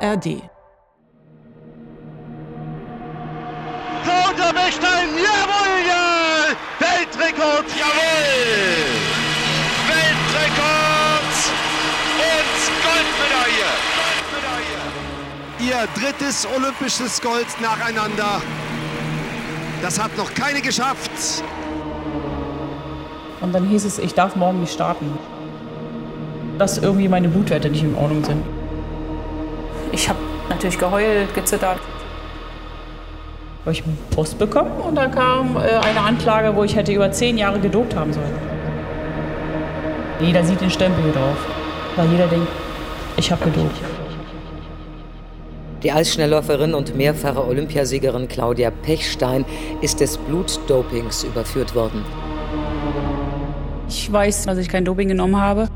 ARD. Claudia Bechstein, jawohl, ja! Weltrekord, jawohl! Weltrekord und Goldmedaille! Goldmedaille! Ihr drittes olympisches Gold nacheinander. Das hat noch keine geschafft. Und dann hieß es, ich darf morgen nicht starten. Dass irgendwie meine Blutwerte nicht in Ordnung sind. Ich habe natürlich geheult, gezittert. Habe ich einen Post bekommen und da kam äh, eine Anklage, wo ich hätte über zehn Jahre gedopt haben sollen. Jeder sieht den Stempel hier drauf, weil jeder denkt, ich habe gedopt. Die Eisschnellläuferin und mehrfache Olympiasiegerin Claudia Pechstein ist des Blutdopings überführt worden. Ich weiß, dass ich kein Doping genommen habe.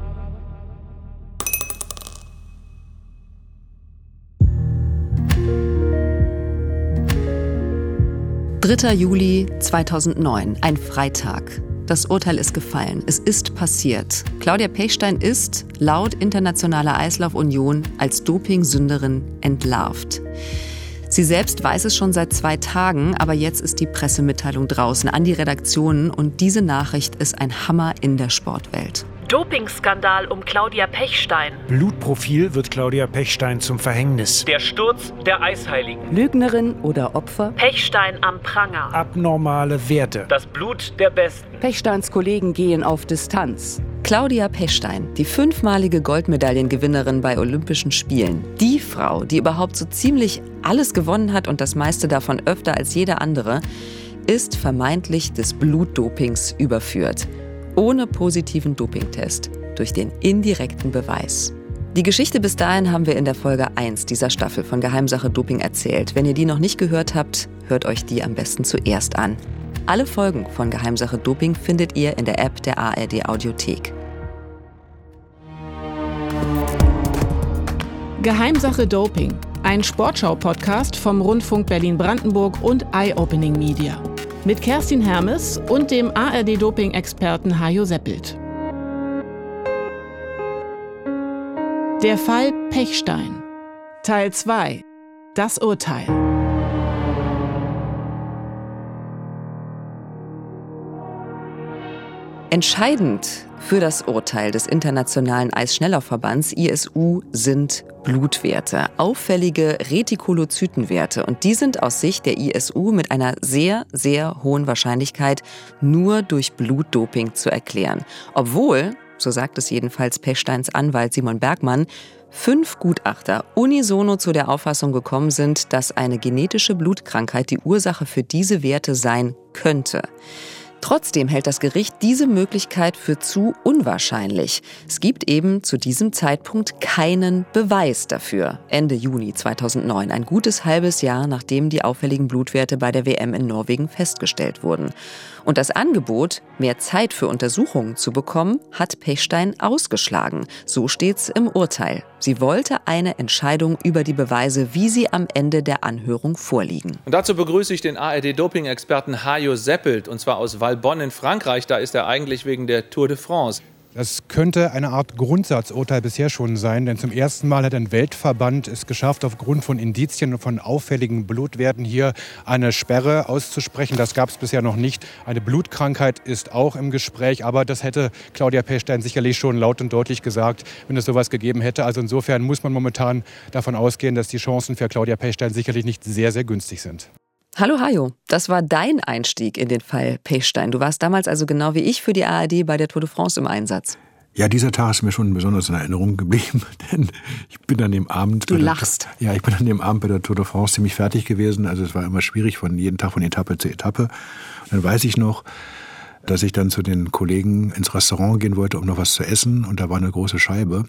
3. Juli 2009, ein Freitag. Das Urteil ist gefallen. Es ist passiert. Claudia Pechstein ist, laut Internationaler Eislaufunion, als Dopingsünderin entlarvt. Sie selbst weiß es schon seit zwei Tagen, aber jetzt ist die Pressemitteilung draußen an die Redaktionen und diese Nachricht ist ein Hammer in der Sportwelt. Dopingskandal um Claudia Pechstein. Blutprofil wird Claudia Pechstein zum Verhängnis. Der Sturz der Eisheiligen. Lügnerin oder Opfer? Pechstein am Pranger. Abnormale Werte. Das Blut der Besten. Pechsteins Kollegen gehen auf Distanz. Claudia Pechstein, die fünfmalige Goldmedaillengewinnerin bei Olympischen Spielen. Die Frau, die überhaupt so ziemlich alles gewonnen hat und das meiste davon öfter als jede andere, ist vermeintlich des Blutdopings überführt ohne positiven Dopingtest durch den indirekten Beweis. Die Geschichte bis dahin haben wir in der Folge 1 dieser Staffel von Geheimsache Doping erzählt. Wenn ihr die noch nicht gehört habt, hört euch die am besten zuerst an. Alle Folgen von Geheimsache Doping findet ihr in der App der ARD Audiothek. Geheimsache Doping, ein Sportschau-Podcast vom Rundfunk Berlin-Brandenburg und Eye Opening Media mit Kerstin Hermes und dem ARD-Doping-Experten Hajo Seppelt. Der Fall Pechstein. Teil 2. Das Urteil. Entscheidend für das Urteil des Internationalen Eisschnellerverbands ISU sind Blutwerte, auffällige Retikolozytenwerte. Und die sind aus Sicht der ISU mit einer sehr, sehr hohen Wahrscheinlichkeit nur durch Blutdoping zu erklären. Obwohl, so sagt es jedenfalls Pechsteins Anwalt Simon Bergmann, fünf Gutachter unisono zu der Auffassung gekommen sind, dass eine genetische Blutkrankheit die Ursache für diese Werte sein könnte. Trotzdem hält das Gericht diese Möglichkeit für zu unwahrscheinlich. Es gibt eben zu diesem Zeitpunkt keinen Beweis dafür. Ende Juni 2009, ein gutes halbes Jahr nachdem die auffälligen Blutwerte bei der WM in Norwegen festgestellt wurden. Und das Angebot, mehr Zeit für Untersuchungen zu bekommen, hat Pechstein ausgeschlagen. So steht's im Urteil. Sie wollte eine Entscheidung über die Beweise, wie sie am Ende der Anhörung vorliegen. Und dazu begrüße ich den ARD-Doping-Experten Hajo Seppelt, und zwar aus Valbonne in Frankreich. Da ist er eigentlich wegen der Tour de France. Das könnte eine Art Grundsatzurteil bisher schon sein, denn zum ersten Mal hat ein Weltverband es geschafft, aufgrund von Indizien und von auffälligen Blutwerten hier eine Sperre auszusprechen. Das gab es bisher noch nicht. Eine Blutkrankheit ist auch im Gespräch, aber das hätte Claudia Pechstein sicherlich schon laut und deutlich gesagt, wenn es sowas gegeben hätte. Also insofern muss man momentan davon ausgehen, dass die Chancen für Claudia Pechstein sicherlich nicht sehr, sehr günstig sind. Hallo Hajo, das war dein Einstieg in den Fall Pechstein. Du warst damals also genau wie ich für die ARD bei der Tour de France im Einsatz. Ja, dieser Tag ist mir schon besonders in Erinnerung geblieben, denn ich bin an dem Abend. Du lachst. Der, ja, ich bin an dem Abend bei der Tour de France ziemlich fertig gewesen. Also es war immer schwierig von jeden Tag von Etappe zu Etappe. Und dann weiß ich noch, dass ich dann zu den Kollegen ins Restaurant gehen wollte, um noch was zu essen. Und da war eine große Scheibe.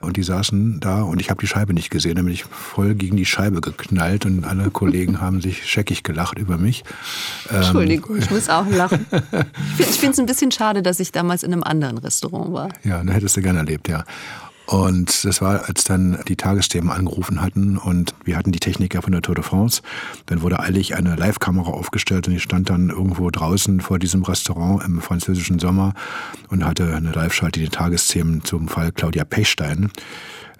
Und die saßen da und ich habe die Scheibe nicht gesehen. Dann bin ich voll gegen die Scheibe geknallt und alle Kollegen haben sich scheckig gelacht über mich. Ähm, Entschuldigung, ähm, ich muss auch lachen. Ich finde es ein bisschen schade, dass ich damals in einem anderen Restaurant war. Ja, dann hättest du gerne erlebt, ja. Und das war, als dann die Tagesthemen angerufen hatten und wir hatten die Techniker von der Tour de France. Dann wurde eilig eine Live-Kamera aufgestellt und ich stand dann irgendwo draußen vor diesem Restaurant im französischen Sommer und hatte eine Live-Schalte, die Tagesthemen zum Fall Claudia Pechstein.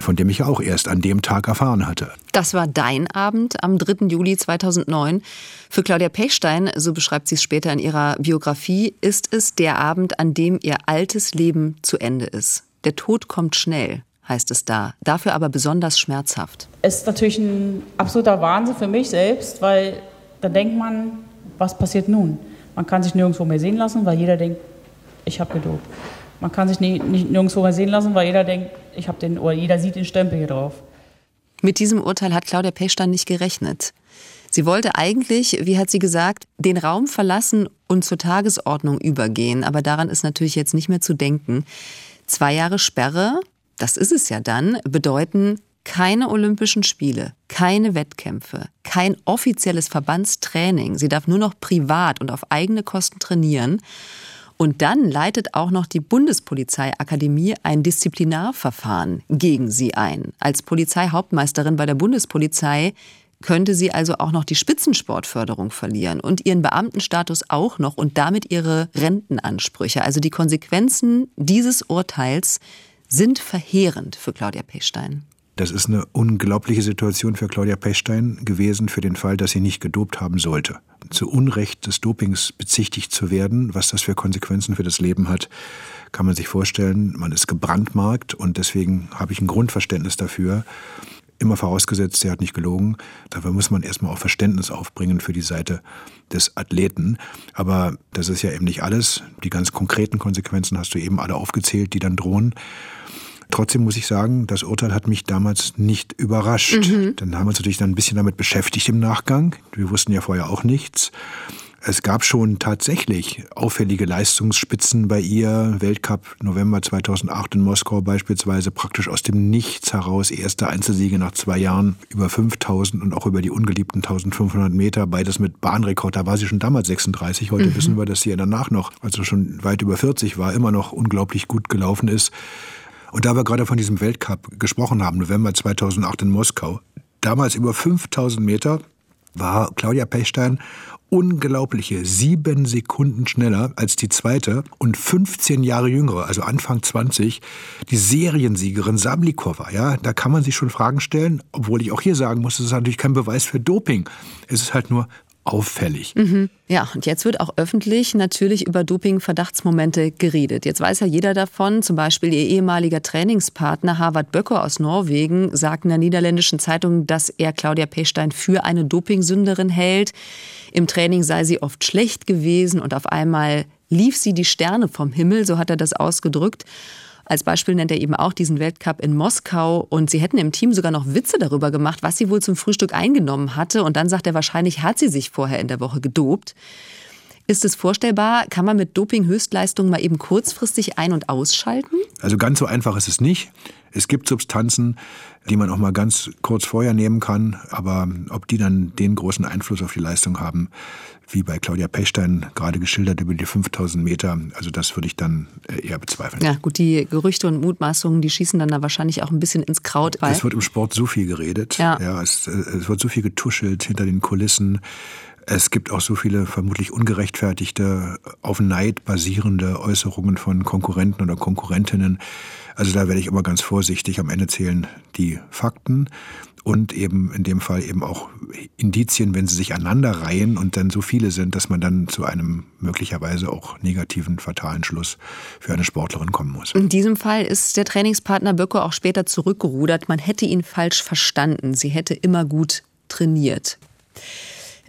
von dem ich auch erst an dem Tag erfahren hatte. Das war dein Abend am 3. Juli 2009. Für Claudia Pechstein, so beschreibt sie es später in ihrer Biografie, ist es der Abend, an dem ihr altes Leben zu Ende ist. Der Tod kommt schnell, heißt es da, dafür aber besonders schmerzhaft. Es ist natürlich ein absoluter Wahnsinn für mich selbst, weil da denkt man, was passiert nun? Man kann sich nirgendwo mehr sehen lassen, weil jeder denkt, ich habe gedopt. Man kann sich nicht, nicht nirgendwo mehr sehen lassen, weil jeder denkt, ich habe den, oder jeder sieht den Stempel hier drauf. Mit diesem Urteil hat Claudia Pechstein nicht gerechnet. Sie wollte eigentlich, wie hat sie gesagt, den Raum verlassen und zur Tagesordnung übergehen, aber daran ist natürlich jetzt nicht mehr zu denken. Zwei Jahre Sperre, das ist es ja dann, bedeuten keine Olympischen Spiele, keine Wettkämpfe, kein offizielles Verbandstraining. Sie darf nur noch privat und auf eigene Kosten trainieren. Und dann leitet auch noch die Bundespolizeiakademie ein Disziplinarverfahren gegen sie ein. Als Polizeihauptmeisterin bei der Bundespolizei könnte sie also auch noch die Spitzensportförderung verlieren und ihren Beamtenstatus auch noch und damit ihre Rentenansprüche. Also die Konsequenzen dieses Urteils sind verheerend für Claudia Pechstein. Das ist eine unglaubliche Situation für Claudia Pechstein gewesen, für den Fall, dass sie nicht gedopt haben sollte. Zu Unrecht des Dopings bezichtigt zu werden, was das für Konsequenzen für das Leben hat, kann man sich vorstellen. Man ist gebrandmarkt und deswegen habe ich ein Grundverständnis dafür. Immer vorausgesetzt, sie hat nicht gelogen. Dafür muss man erstmal auch Verständnis aufbringen für die Seite des Athleten. Aber das ist ja eben nicht alles. Die ganz konkreten Konsequenzen hast du eben alle aufgezählt, die dann drohen. Trotzdem muss ich sagen, das Urteil hat mich damals nicht überrascht. Mhm. Dann haben wir uns natürlich dann ein bisschen damit beschäftigt im Nachgang. Wir wussten ja vorher auch nichts. Es gab schon tatsächlich auffällige Leistungsspitzen bei ihr. Weltcup November 2008 in Moskau beispielsweise praktisch aus dem Nichts heraus. Erste Einzelsiege nach zwei Jahren über 5000 und auch über die ungeliebten 1500 Meter. Beides mit Bahnrekord. Da war sie schon damals 36. Heute mhm. wissen wir, dass sie ja danach noch, also schon weit über 40 war, immer noch unglaublich gut gelaufen ist. Und da wir gerade von diesem Weltcup gesprochen haben, November 2008 in Moskau, damals über 5000 Meter, war Claudia Pechstein unglaubliche sieben Sekunden schneller als die zweite und 15 Jahre jüngere, also Anfang 20, die Seriensiegerin Sablikova. Ja, da kann man sich schon Fragen stellen, obwohl ich auch hier sagen muss, es ist natürlich kein Beweis für Doping. Es ist halt nur auffällig. Mhm. Ja, und jetzt wird auch öffentlich natürlich über Doping-Verdachtsmomente geredet. Jetzt weiß ja jeder davon, zum Beispiel ihr ehemaliger Trainingspartner Harvard Böcker aus Norwegen sagt in der niederländischen Zeitung, dass er Claudia Pechstein für eine Dopingsünderin hält. Im Training sei sie oft schlecht gewesen und auf einmal lief sie die Sterne vom Himmel, so hat er das ausgedrückt. Als Beispiel nennt er eben auch diesen Weltcup in Moskau. Und sie hätten im Team sogar noch Witze darüber gemacht, was sie wohl zum Frühstück eingenommen hatte. Und dann sagt er, wahrscheinlich hat sie sich vorher in der Woche gedopt. Ist es vorstellbar? Kann man mit Doping-Höchstleistungen mal eben kurzfristig ein- und ausschalten? Also ganz so einfach ist es nicht. Es gibt Substanzen, die man auch mal ganz kurz vorher nehmen kann, aber ob die dann den großen Einfluss auf die Leistung haben, wie bei Claudia Pechstein gerade geschildert über die 5000 Meter, also das würde ich dann äh, eher bezweifeln. Ja, gut, die Gerüchte und Mutmaßungen, die schießen dann da wahrscheinlich auch ein bisschen ins Kraut. Es wird im Sport so viel geredet, ja, ja es, äh, es wird so viel getuschelt hinter den Kulissen. Es gibt auch so viele vermutlich ungerechtfertigte, auf Neid basierende Äußerungen von Konkurrenten oder Konkurrentinnen. Also da werde ich immer ganz vorsichtig. Am Ende zählen die Fakten und eben in dem Fall eben auch Indizien, wenn sie sich aneinanderreihen und dann so viele sind, dass man dann zu einem möglicherweise auch negativen, fatalen Schluss für eine Sportlerin kommen muss. In diesem Fall ist der Trainingspartner Böcke auch später zurückgerudert. Man hätte ihn falsch verstanden. Sie hätte immer gut trainiert.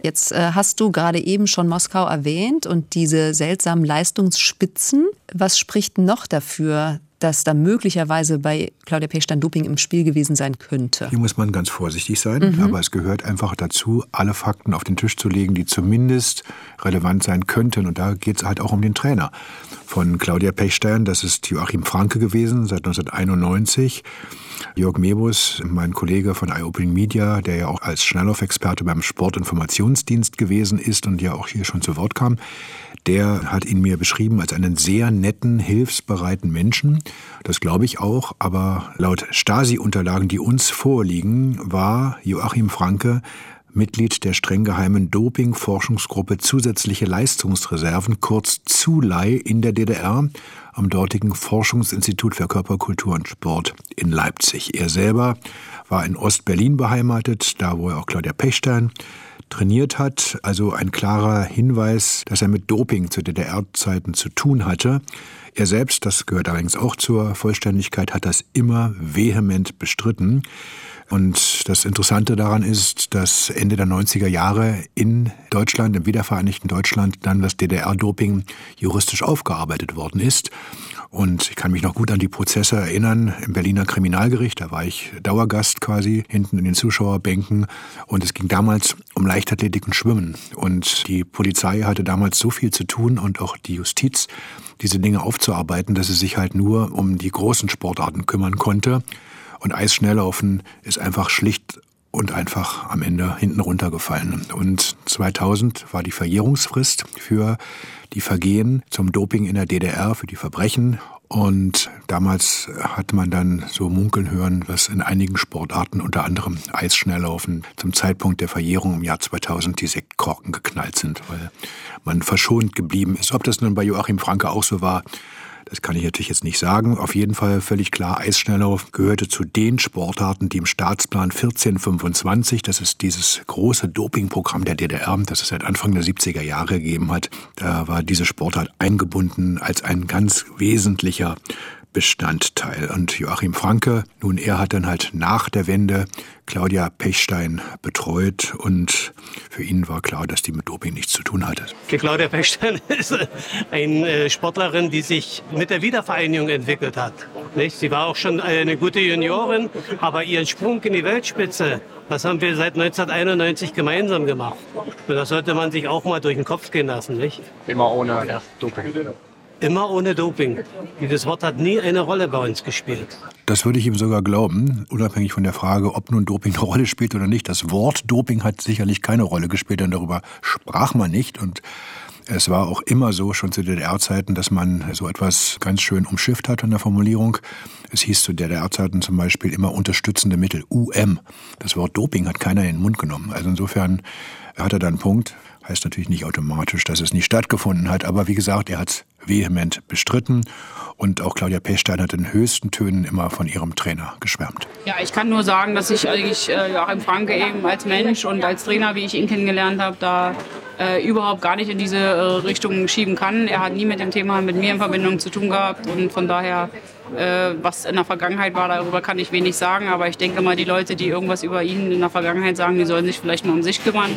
Jetzt äh, hast du gerade eben schon Moskau erwähnt und diese seltsamen Leistungsspitzen. Was spricht noch dafür, dass da möglicherweise bei Claudia Pechstein Doping im Spiel gewesen sein könnte? Hier muss man ganz vorsichtig sein, mhm. aber es gehört einfach dazu, alle Fakten auf den Tisch zu legen, die zumindest relevant sein könnten. Und da geht es halt auch um den Trainer von Claudia Pechstein. Das ist Joachim Franke gewesen, seit 1991. Jörg Mebus, mein Kollege von iOpening Media, der ja auch als Schnelllauf-Experte beim Sportinformationsdienst gewesen ist und ja auch hier schon zu Wort kam, der hat ihn mir beschrieben als einen sehr netten, hilfsbereiten Menschen. Das glaube ich auch, aber laut Stasi-Unterlagen, die uns vorliegen, war Joachim Franke Mitglied der streng geheimen Doping-Forschungsgruppe Zusätzliche Leistungsreserven, kurz ZULEI, in der DDR, am dortigen Forschungsinstitut für Körperkultur und Sport in Leipzig. Er selber war in Ostberlin beheimatet, da wo er auch Claudia Pechstein trainiert hat. Also ein klarer Hinweis, dass er mit Doping zu DDR-Zeiten zu tun hatte. Er selbst, das gehört allerdings auch zur Vollständigkeit, hat das immer vehement bestritten. Und das Interessante daran ist, dass Ende der 90er Jahre in Deutschland, im wiedervereinigten Deutschland, dann das DDR-Doping juristisch aufgearbeitet worden ist. Und ich kann mich noch gut an die Prozesse erinnern im Berliner Kriminalgericht. Da war ich Dauergast quasi hinten in den Zuschauerbänken. Und es ging damals um Leichtathletik und Schwimmen. Und die Polizei hatte damals so viel zu tun und auch die Justiz, diese Dinge aufzuarbeiten, dass sie sich halt nur um die großen Sportarten kümmern konnte. Und Eisschnelllaufen ist einfach schlicht und einfach am Ende hinten runtergefallen. Und 2000 war die Verjährungsfrist für die Vergehen zum Doping in der DDR, für die Verbrechen. Und damals hat man dann so munkeln hören, was in einigen Sportarten, unter anderem Eisschnelllaufen, zum Zeitpunkt der Verjährung im Jahr 2000 die Sektkorken geknallt sind, weil man verschont geblieben ist. Ob das nun bei Joachim Franke auch so war, das kann ich natürlich jetzt nicht sagen. Auf jeden Fall völlig klar, Eisschnelllauf gehörte zu den Sportarten, die im Staatsplan 1425, das ist dieses große Dopingprogramm der DDR, das es seit Anfang der 70er Jahre gegeben hat, da war diese Sportart eingebunden als ein ganz wesentlicher Bestandteil. Und Joachim Franke, nun, er hat dann halt nach der Wende Claudia Pechstein betreut und für ihn war klar, dass die mit Doping nichts zu tun hatte. Die Claudia Pechstein ist eine äh, Sportlerin, die sich mit der Wiedervereinigung entwickelt hat. Sie war auch schon eine gute Juniorin, aber ihren Sprung in die Weltspitze, das haben wir seit 1991 gemeinsam gemacht. Und das sollte man sich auch mal durch den Kopf gehen lassen, nicht? Immer ohne Doping. Immer ohne Doping. Dieses Wort hat nie eine Rolle bei uns gespielt. Das würde ich ihm sogar glauben, unabhängig von der Frage, ob nun Doping eine Rolle spielt oder nicht. Das Wort Doping hat sicherlich keine Rolle gespielt, denn darüber sprach man nicht. Und es war auch immer so, schon zu DDR-Zeiten, dass man so etwas ganz schön umschifft hat in der Formulierung. Es hieß zu DDR-Zeiten zum Beispiel immer unterstützende Mittel, UM. Das Wort Doping hat keiner in den Mund genommen. Also insofern hat er da einen Punkt. Heißt natürlich nicht automatisch, dass es nicht stattgefunden hat, aber wie gesagt, er hat es vehement bestritten und auch Claudia Pechstein hat in höchsten Tönen immer von ihrem Trainer geschwärmt. Ja, ich kann nur sagen, dass ich eigentlich äh, Joachim Franke eben als Mensch und als Trainer, wie ich ihn kennengelernt habe, da äh, überhaupt gar nicht in diese äh, Richtung schieben kann. Er hat nie mit dem Thema mit mir in Verbindung zu tun gehabt und von daher äh, was in der Vergangenheit war, darüber kann ich wenig sagen. Aber ich denke mal, die Leute, die irgendwas über ihn in der Vergangenheit sagen, die sollen sich vielleicht nur um sich kümmern.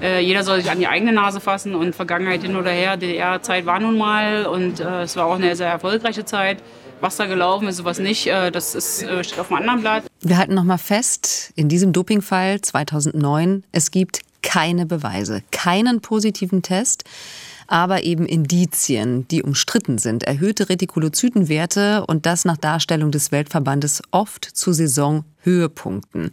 Äh, jeder soll sich an die eigene Nase fassen und Vergangenheit hin oder her. DDR-Zeit war nun mal und äh, es war auch eine sehr erfolgreiche Zeit. Was da gelaufen ist, was nicht, äh, das ist, äh, steht auf einem anderen Blatt. Wir halten noch mal fest, in diesem Dopingfall 2009, es gibt keine Beweise, keinen positiven Test aber eben Indizien, die umstritten sind. Erhöhte Retikulozytenwerte und das nach Darstellung des Weltverbandes oft zu Saisonhöhepunkten.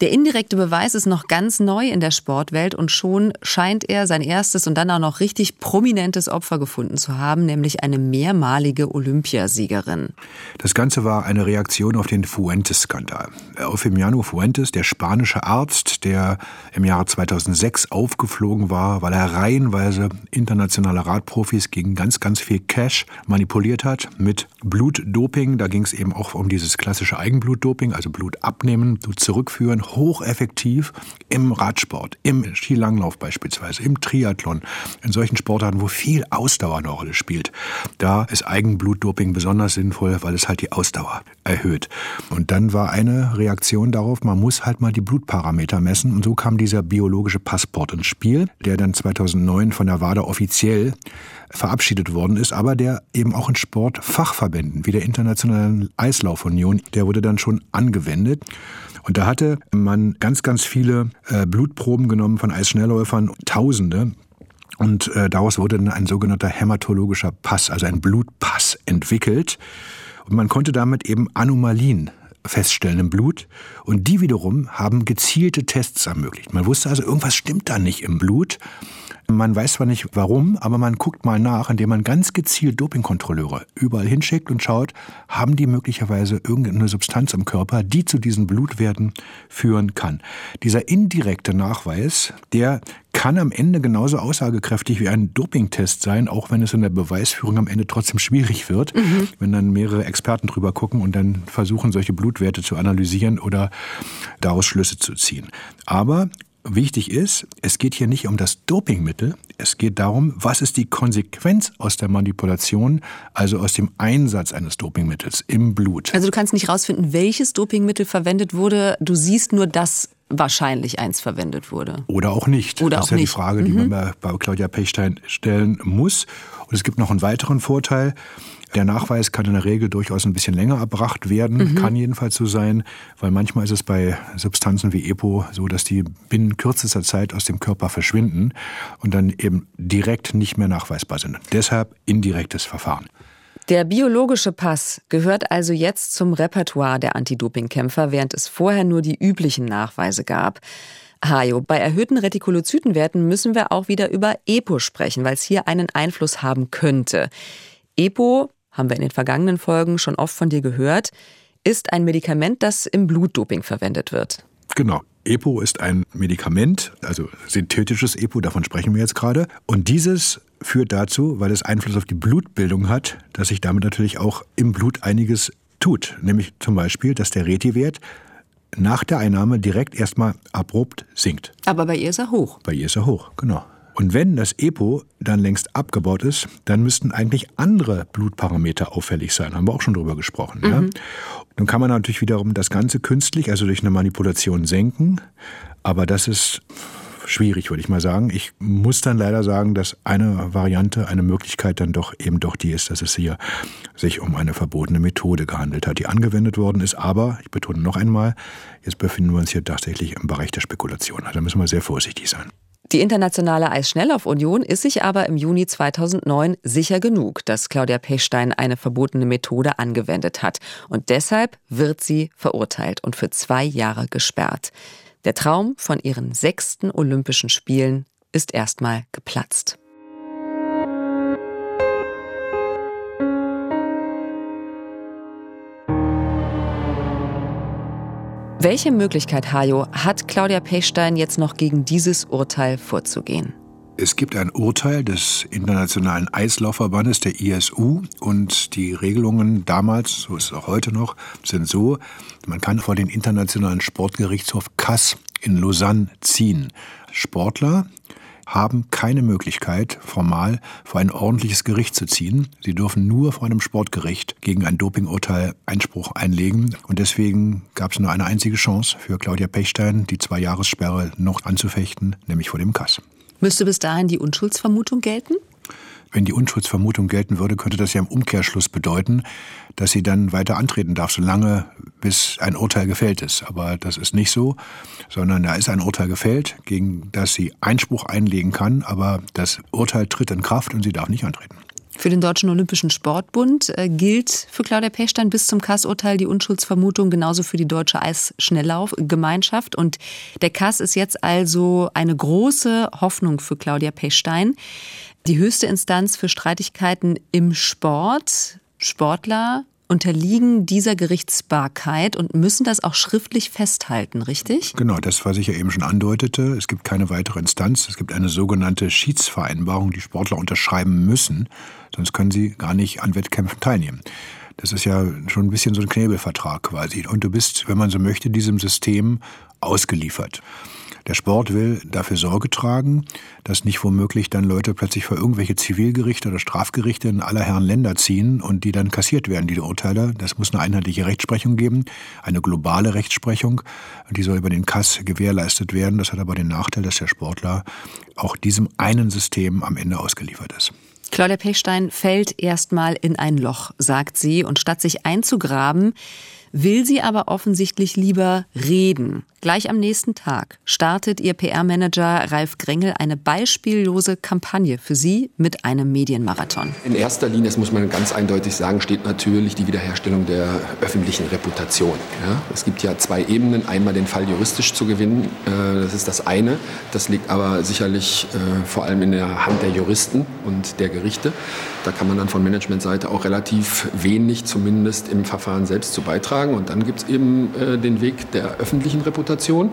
Der indirekte Beweis ist noch ganz neu in der Sportwelt und schon scheint er sein erstes und dann auch noch richtig prominentes Opfer gefunden zu haben, nämlich eine mehrmalige Olympiasiegerin. Das Ganze war eine Reaktion auf den Fuentes-Skandal. Eufemiano Fuentes, der spanische Arzt, der im Jahre 2006 aufgeflogen war, weil er reihenweise internationale Radprofis gegen ganz, ganz viel Cash manipuliert hat mit Blutdoping. Da ging es eben auch um dieses klassische Eigenblutdoping, also Blut abnehmen, Blut zurückführen, hocheffektiv im Radsport, im Skilanglauf beispielsweise, im Triathlon, in solchen Sportarten, wo viel Ausdauer eine Rolle spielt. Da ist Eigenblutdoping besonders sinnvoll, weil es halt die Ausdauer erhöht. Und dann war eine Reaktion darauf, man muss halt mal die Blutparameter messen. Und so kam dieser biologische Passport ins Spiel, der dann 2009 von der WADA offiziell verabschiedet worden ist, aber der eben auch in Sportfachverbänden wie der Internationalen Eislaufunion, der wurde dann schon angewendet. Und da hatte man ganz, ganz viele äh, Blutproben genommen von Eisschnellläufern, Tausende. Und äh, daraus wurde dann ein sogenannter hämatologischer Pass, also ein Blutpass entwickelt. Und man konnte damit eben Anomalien feststellen im Blut. Und die wiederum haben gezielte Tests ermöglicht. Man wusste also, irgendwas stimmt da nicht im Blut. Man weiß zwar nicht warum, aber man guckt mal nach, indem man ganz gezielt Dopingkontrolleure überall hinschickt und schaut, haben die möglicherweise irgendeine Substanz im Körper, die zu diesen Blutwerten führen kann. Dieser indirekte Nachweis, der kann am Ende genauso aussagekräftig wie ein Dopingtest sein, auch wenn es in der Beweisführung am Ende trotzdem schwierig wird, mhm. wenn dann mehrere Experten drüber gucken und dann versuchen, solche Blutwerte zu analysieren oder daraus Schlüsse zu ziehen. Aber wichtig ist, es geht hier nicht um das Dopingmittel, es geht darum, was ist die Konsequenz aus der Manipulation, also aus dem Einsatz eines Dopingmittels im Blut. Also du kannst nicht rausfinden, welches Dopingmittel verwendet wurde, du siehst nur, dass wahrscheinlich eins verwendet wurde. Oder auch nicht. Oder das ist ja nicht. die Frage, die mhm. man bei Claudia Pechstein stellen muss. Und es gibt noch einen weiteren Vorteil. Der Nachweis kann in der Regel durchaus ein bisschen länger erbracht werden, mhm. kann jedenfalls so sein, weil manchmal ist es bei Substanzen wie EPO so, dass die binnen kürzester Zeit aus dem Körper verschwinden und dann eben direkt nicht mehr nachweisbar sind. Deshalb indirektes Verfahren. Der biologische Pass gehört also jetzt zum Repertoire der Anti-Doping-Kämpfer, während es vorher nur die üblichen Nachweise gab. Hajo, bei erhöhten Retikulozytenwerten müssen wir auch wieder über EPO sprechen, weil es hier einen Einfluss haben könnte. EPO haben wir in den vergangenen Folgen schon oft von dir gehört, ist ein Medikament, das im Blutdoping verwendet wird. Genau. EPO ist ein Medikament, also synthetisches EPO, davon sprechen wir jetzt gerade. Und dieses führt dazu, weil es Einfluss auf die Blutbildung hat, dass sich damit natürlich auch im Blut einiges tut. Nämlich zum Beispiel, dass der Reti-Wert nach der Einnahme direkt erstmal abrupt sinkt. Aber bei ihr ist er hoch. Bei ihr ist er hoch, genau. Und wenn das EPO dann längst abgebaut ist, dann müssten eigentlich andere Blutparameter auffällig sein. Haben wir auch schon drüber gesprochen. Mhm. Ja? Dann kann man natürlich wiederum das Ganze künstlich, also durch eine Manipulation senken. Aber das ist schwierig, würde ich mal sagen. Ich muss dann leider sagen, dass eine Variante, eine Möglichkeit dann doch eben doch die ist, dass es hier sich um eine verbotene Methode gehandelt hat, die angewendet worden ist. Aber, ich betone noch einmal, jetzt befinden wir uns hier tatsächlich im Bereich der Spekulation. Also da müssen wir sehr vorsichtig sein. Die Internationale Eisschnelllauf-Union ist sich aber im Juni 2009 sicher genug, dass Claudia Pechstein eine verbotene Methode angewendet hat. Und deshalb wird sie verurteilt und für zwei Jahre gesperrt. Der Traum von ihren sechsten Olympischen Spielen ist erstmal geplatzt. Welche Möglichkeit, Hajo, hat Claudia Pechstein jetzt noch gegen dieses Urteil vorzugehen? Es gibt ein Urteil des Internationalen Eislaufverbandes, der ISU, und die Regelungen damals, so ist es auch heute noch, sind so, man kann vor den Internationalen Sportgerichtshof CAS in Lausanne ziehen. Sportler, haben keine Möglichkeit, formal vor ein ordentliches Gericht zu ziehen. Sie dürfen nur vor einem Sportgericht gegen ein Dopingurteil Einspruch einlegen. Und deswegen gab es nur eine einzige Chance für Claudia Pechstein, die Zwei-Jahressperre noch anzufechten, nämlich vor dem Kass. Müsste bis dahin die Unschuldsvermutung gelten? Wenn die Unschuldsvermutung gelten würde, könnte das ja im Umkehrschluss bedeuten, dass sie dann weiter antreten darf, solange bis ein Urteil gefällt ist. Aber das ist nicht so, sondern da ist ein Urteil gefällt, gegen das sie Einspruch einlegen kann, aber das Urteil tritt in Kraft und sie darf nicht antreten. Für den Deutschen Olympischen Sportbund äh, gilt für Claudia Pechstein bis zum Kass-Urteil die Unschuldsvermutung, genauso für die Deutsche Eisschnelllaufgemeinschaft. Und der Kass ist jetzt also eine große Hoffnung für Claudia Pechstein. Die höchste Instanz für Streitigkeiten im Sport. Sportler unterliegen dieser Gerichtsbarkeit und müssen das auch schriftlich festhalten, richtig? Genau, das, was ich ja eben schon andeutete. Es gibt keine weitere Instanz. Es gibt eine sogenannte Schiedsvereinbarung, die Sportler unterschreiben müssen. Sonst können sie gar nicht an Wettkämpfen teilnehmen. Das ist ja schon ein bisschen so ein Knebelvertrag quasi. Und du bist, wenn man so möchte, diesem System ausgeliefert. Der Sport will dafür Sorge tragen, dass nicht womöglich dann Leute plötzlich vor irgendwelche Zivilgerichte oder Strafgerichte in aller Herren Länder ziehen und die dann kassiert werden, die Urteile. Das muss eine einheitliche Rechtsprechung geben, eine globale Rechtsprechung. Die soll über den Kass gewährleistet werden. Das hat aber den Nachteil, dass der Sportler auch diesem einen System am Ende ausgeliefert ist. Claudia Pechstein fällt erstmal in ein Loch, sagt sie, und statt sich einzugraben, will sie aber offensichtlich lieber reden. Gleich am nächsten Tag startet ihr PR-Manager Ralf Grengel eine beispiellose Kampagne für sie mit einem Medienmarathon. In erster Linie, das muss man ganz eindeutig sagen, steht natürlich die Wiederherstellung der öffentlichen Reputation. Ja, es gibt ja zwei Ebenen. Einmal den Fall juristisch zu gewinnen, äh, das ist das eine. Das liegt aber sicherlich äh, vor allem in der Hand der Juristen und der Gerichte. Da kann man dann von Managementseite auch relativ wenig zumindest im Verfahren selbst zu beitragen. Und dann gibt es eben äh, den Weg der öffentlichen Reputation.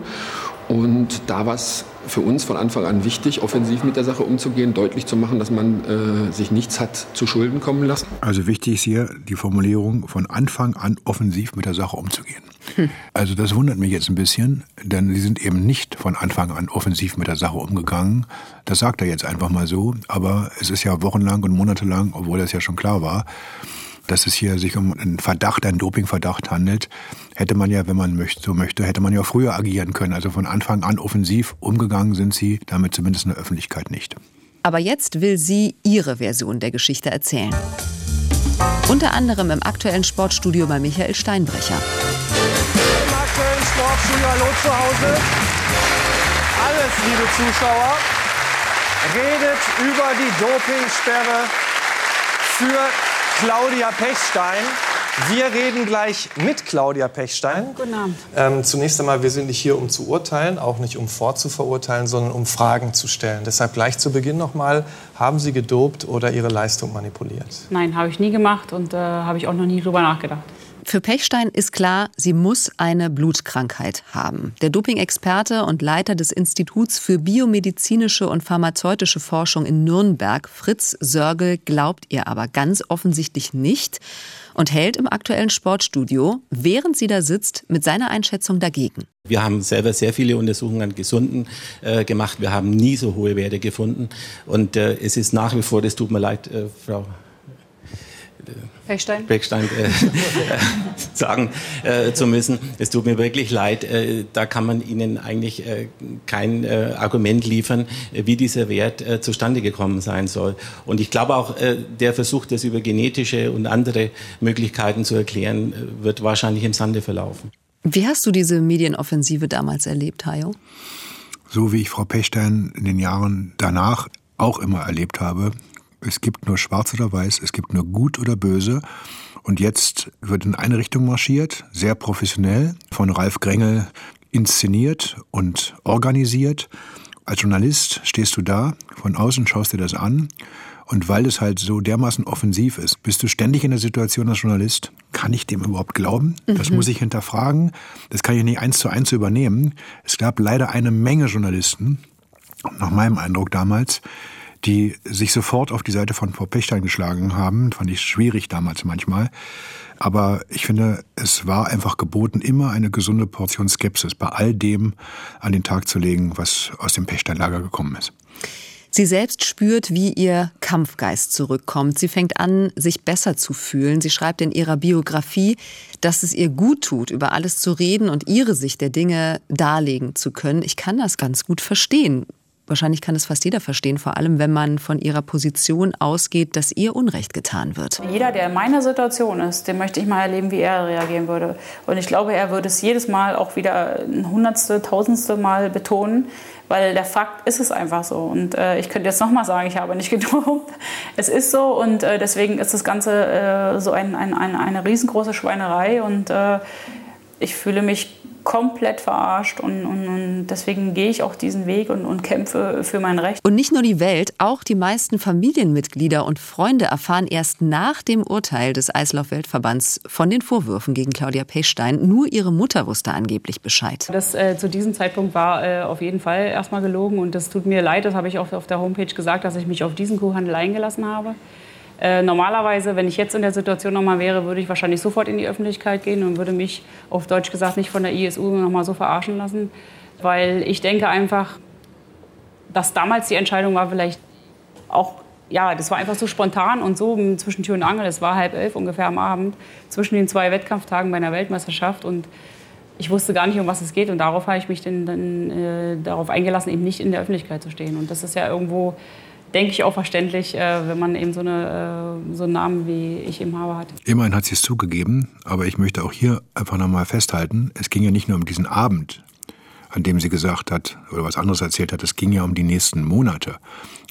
Und da war es für uns von Anfang an wichtig, offensiv mit der Sache umzugehen, deutlich zu machen, dass man äh, sich nichts hat zu Schulden kommen lassen. Also wichtig ist hier die Formulierung, von Anfang an offensiv mit der Sache umzugehen. Hm. Also das wundert mich jetzt ein bisschen, denn sie sind eben nicht von Anfang an offensiv mit der Sache umgegangen. Das sagt er jetzt einfach mal so, aber es ist ja wochenlang und monatelang, obwohl das ja schon klar war, dass es hier sich um einen Verdacht, einen Dopingverdacht handelt, hätte man ja, wenn man möchte, so möchte, hätte man ja früher agieren können. Also von Anfang an offensiv umgegangen sind sie damit zumindest in der Öffentlichkeit nicht. Aber jetzt will sie ihre Version der Geschichte erzählen. Unter anderem im aktuellen Sportstudio bei Michael Steinbrecher. Im aktuellen Sportstudio, hallo zu Hause. Alles, liebe Zuschauer, redet über die Dopingsperre für Claudia Pechstein. Wir reden gleich mit Claudia Pechstein. Guten Abend. Ähm, zunächst einmal, wir sind nicht hier, um zu urteilen, auch nicht um vorzuverurteilen, sondern um Fragen zu stellen. Deshalb gleich zu Beginn nochmal, haben Sie gedopt oder Ihre Leistung manipuliert? Nein, habe ich nie gemacht und äh, habe ich auch noch nie drüber nachgedacht. Für Pechstein ist klar, sie muss eine Blutkrankheit haben. Der Doping-Experte und Leiter des Instituts für biomedizinische und pharmazeutische Forschung in Nürnberg, Fritz Sörgel, glaubt ihr aber ganz offensichtlich nicht und hält im aktuellen Sportstudio, während sie da sitzt, mit seiner Einschätzung dagegen. Wir haben selber sehr viele Untersuchungen an Gesunden äh, gemacht. Wir haben nie so hohe Werte gefunden. Und äh, es ist nach wie vor, das tut mir leid, äh, Frau Pechstein, Pechstein äh, sagen äh, zu müssen. Es tut mir wirklich leid. Äh, da kann man Ihnen eigentlich äh, kein äh, Argument liefern, wie dieser Wert äh, zustande gekommen sein soll. Und ich glaube auch, der Versuch, das über genetische und andere Möglichkeiten zu erklären, wird wahrscheinlich im Sande verlaufen. Wie hast du diese Medienoffensive damals erlebt, Hajo? So wie ich Frau Pechstein in den Jahren danach auch immer erlebt habe, es gibt nur schwarz oder weiß, es gibt nur gut oder böse. Und jetzt wird in eine Richtung marschiert, sehr professionell, von Ralf Grengel inszeniert und organisiert. Als Journalist stehst du da, von außen schaust dir das an. Und weil es halt so dermaßen offensiv ist, bist du ständig in der Situation als Journalist, kann ich dem überhaupt glauben? Das mhm. muss ich hinterfragen. Das kann ich nicht eins zu eins übernehmen. Es gab leider eine Menge Journalisten, nach meinem Eindruck damals, die sich sofort auf die Seite von Frau Pechstein geschlagen haben. Fand ich schwierig damals manchmal. Aber ich finde, es war einfach geboten, immer eine gesunde Portion Skepsis bei all dem an den Tag zu legen, was aus dem Pechstein-Lager gekommen ist. Sie selbst spürt, wie ihr Kampfgeist zurückkommt. Sie fängt an, sich besser zu fühlen. Sie schreibt in ihrer Biografie, dass es ihr gut tut, über alles zu reden und ihre Sicht der Dinge darlegen zu können. Ich kann das ganz gut verstehen. Wahrscheinlich kann es fast jeder verstehen, vor allem wenn man von ihrer Position ausgeht, dass ihr Unrecht getan wird. Jeder, der in meiner Situation ist, den möchte ich mal erleben, wie er reagieren würde. Und ich glaube, er würde es jedes Mal auch wieder ein hundertste, tausendste Mal betonen, weil der Fakt ist es einfach so. Und äh, ich könnte jetzt noch mal sagen, ich habe nicht gedopt. Es ist so und äh, deswegen ist das Ganze äh, so ein, ein, ein, eine riesengroße Schweinerei und äh, ich fühle mich komplett verarscht und, und, und, deswegen gehe ich auch diesen Weg und, und kämpfe für mein Recht. Und nicht nur die Welt, auch die meisten Familienmitglieder und Freunde erfahren erst nach dem Urteil des Eislauf-Weltverbands von den Vorwürfen gegen Claudia Pechstein. Nur ihre Mutter wusste angeblich Bescheid. Das äh, zu diesem Zeitpunkt war äh, auf jeden Fall erstmal gelogen und das tut mir leid, das habe ich auch auf der Homepage gesagt, dass ich mich auf diesen Kuhhandel eingelassen habe. Äh, normalerweise, wenn ich jetzt in der Situation nochmal wäre, würde ich wahrscheinlich sofort in die Öffentlichkeit gehen und würde mich auf Deutsch gesagt nicht von der ISU nochmal so verarschen lassen. Weil ich denke einfach, dass damals die Entscheidung war vielleicht auch, ja, das war einfach so spontan und so zwischen Tür und Angel. Es war halb elf ungefähr am Abend, zwischen den zwei Wettkampftagen bei einer Weltmeisterschaft und ich wusste gar nicht, um was es geht und darauf habe ich mich dann, dann äh, darauf eingelassen, eben nicht in der Öffentlichkeit zu stehen. Und das ist ja irgendwo denke ich, auch verständlich, äh, wenn man eben so, eine, äh, so einen Namen wie ich im habe hat. Immerhin hat sie es zugegeben, aber ich möchte auch hier einfach nochmal festhalten, es ging ja nicht nur um diesen Abend, an dem sie gesagt hat oder was anderes erzählt hat, es ging ja um die nächsten Monate,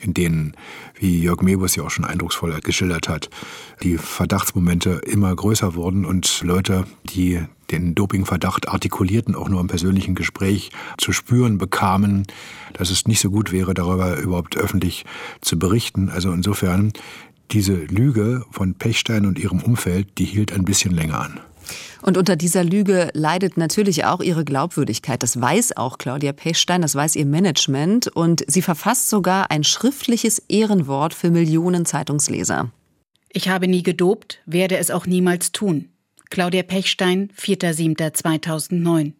in denen, wie Jörg Mebus ja auch schon eindrucksvoll geschildert hat, die Verdachtsmomente immer größer wurden und Leute, die den Dopingverdacht artikulierten, auch nur im persönlichen Gespräch zu spüren bekamen, dass es nicht so gut wäre, darüber überhaupt öffentlich zu berichten. Also insofern, diese Lüge von Pechstein und ihrem Umfeld, die hielt ein bisschen länger an. Und unter dieser Lüge leidet natürlich auch ihre Glaubwürdigkeit. Das weiß auch Claudia Pechstein, das weiß ihr Management. Und sie verfasst sogar ein schriftliches Ehrenwort für Millionen Zeitungsleser. Ich habe nie gedopt, werde es auch niemals tun. Claudia Pechstein, 4.7.2009.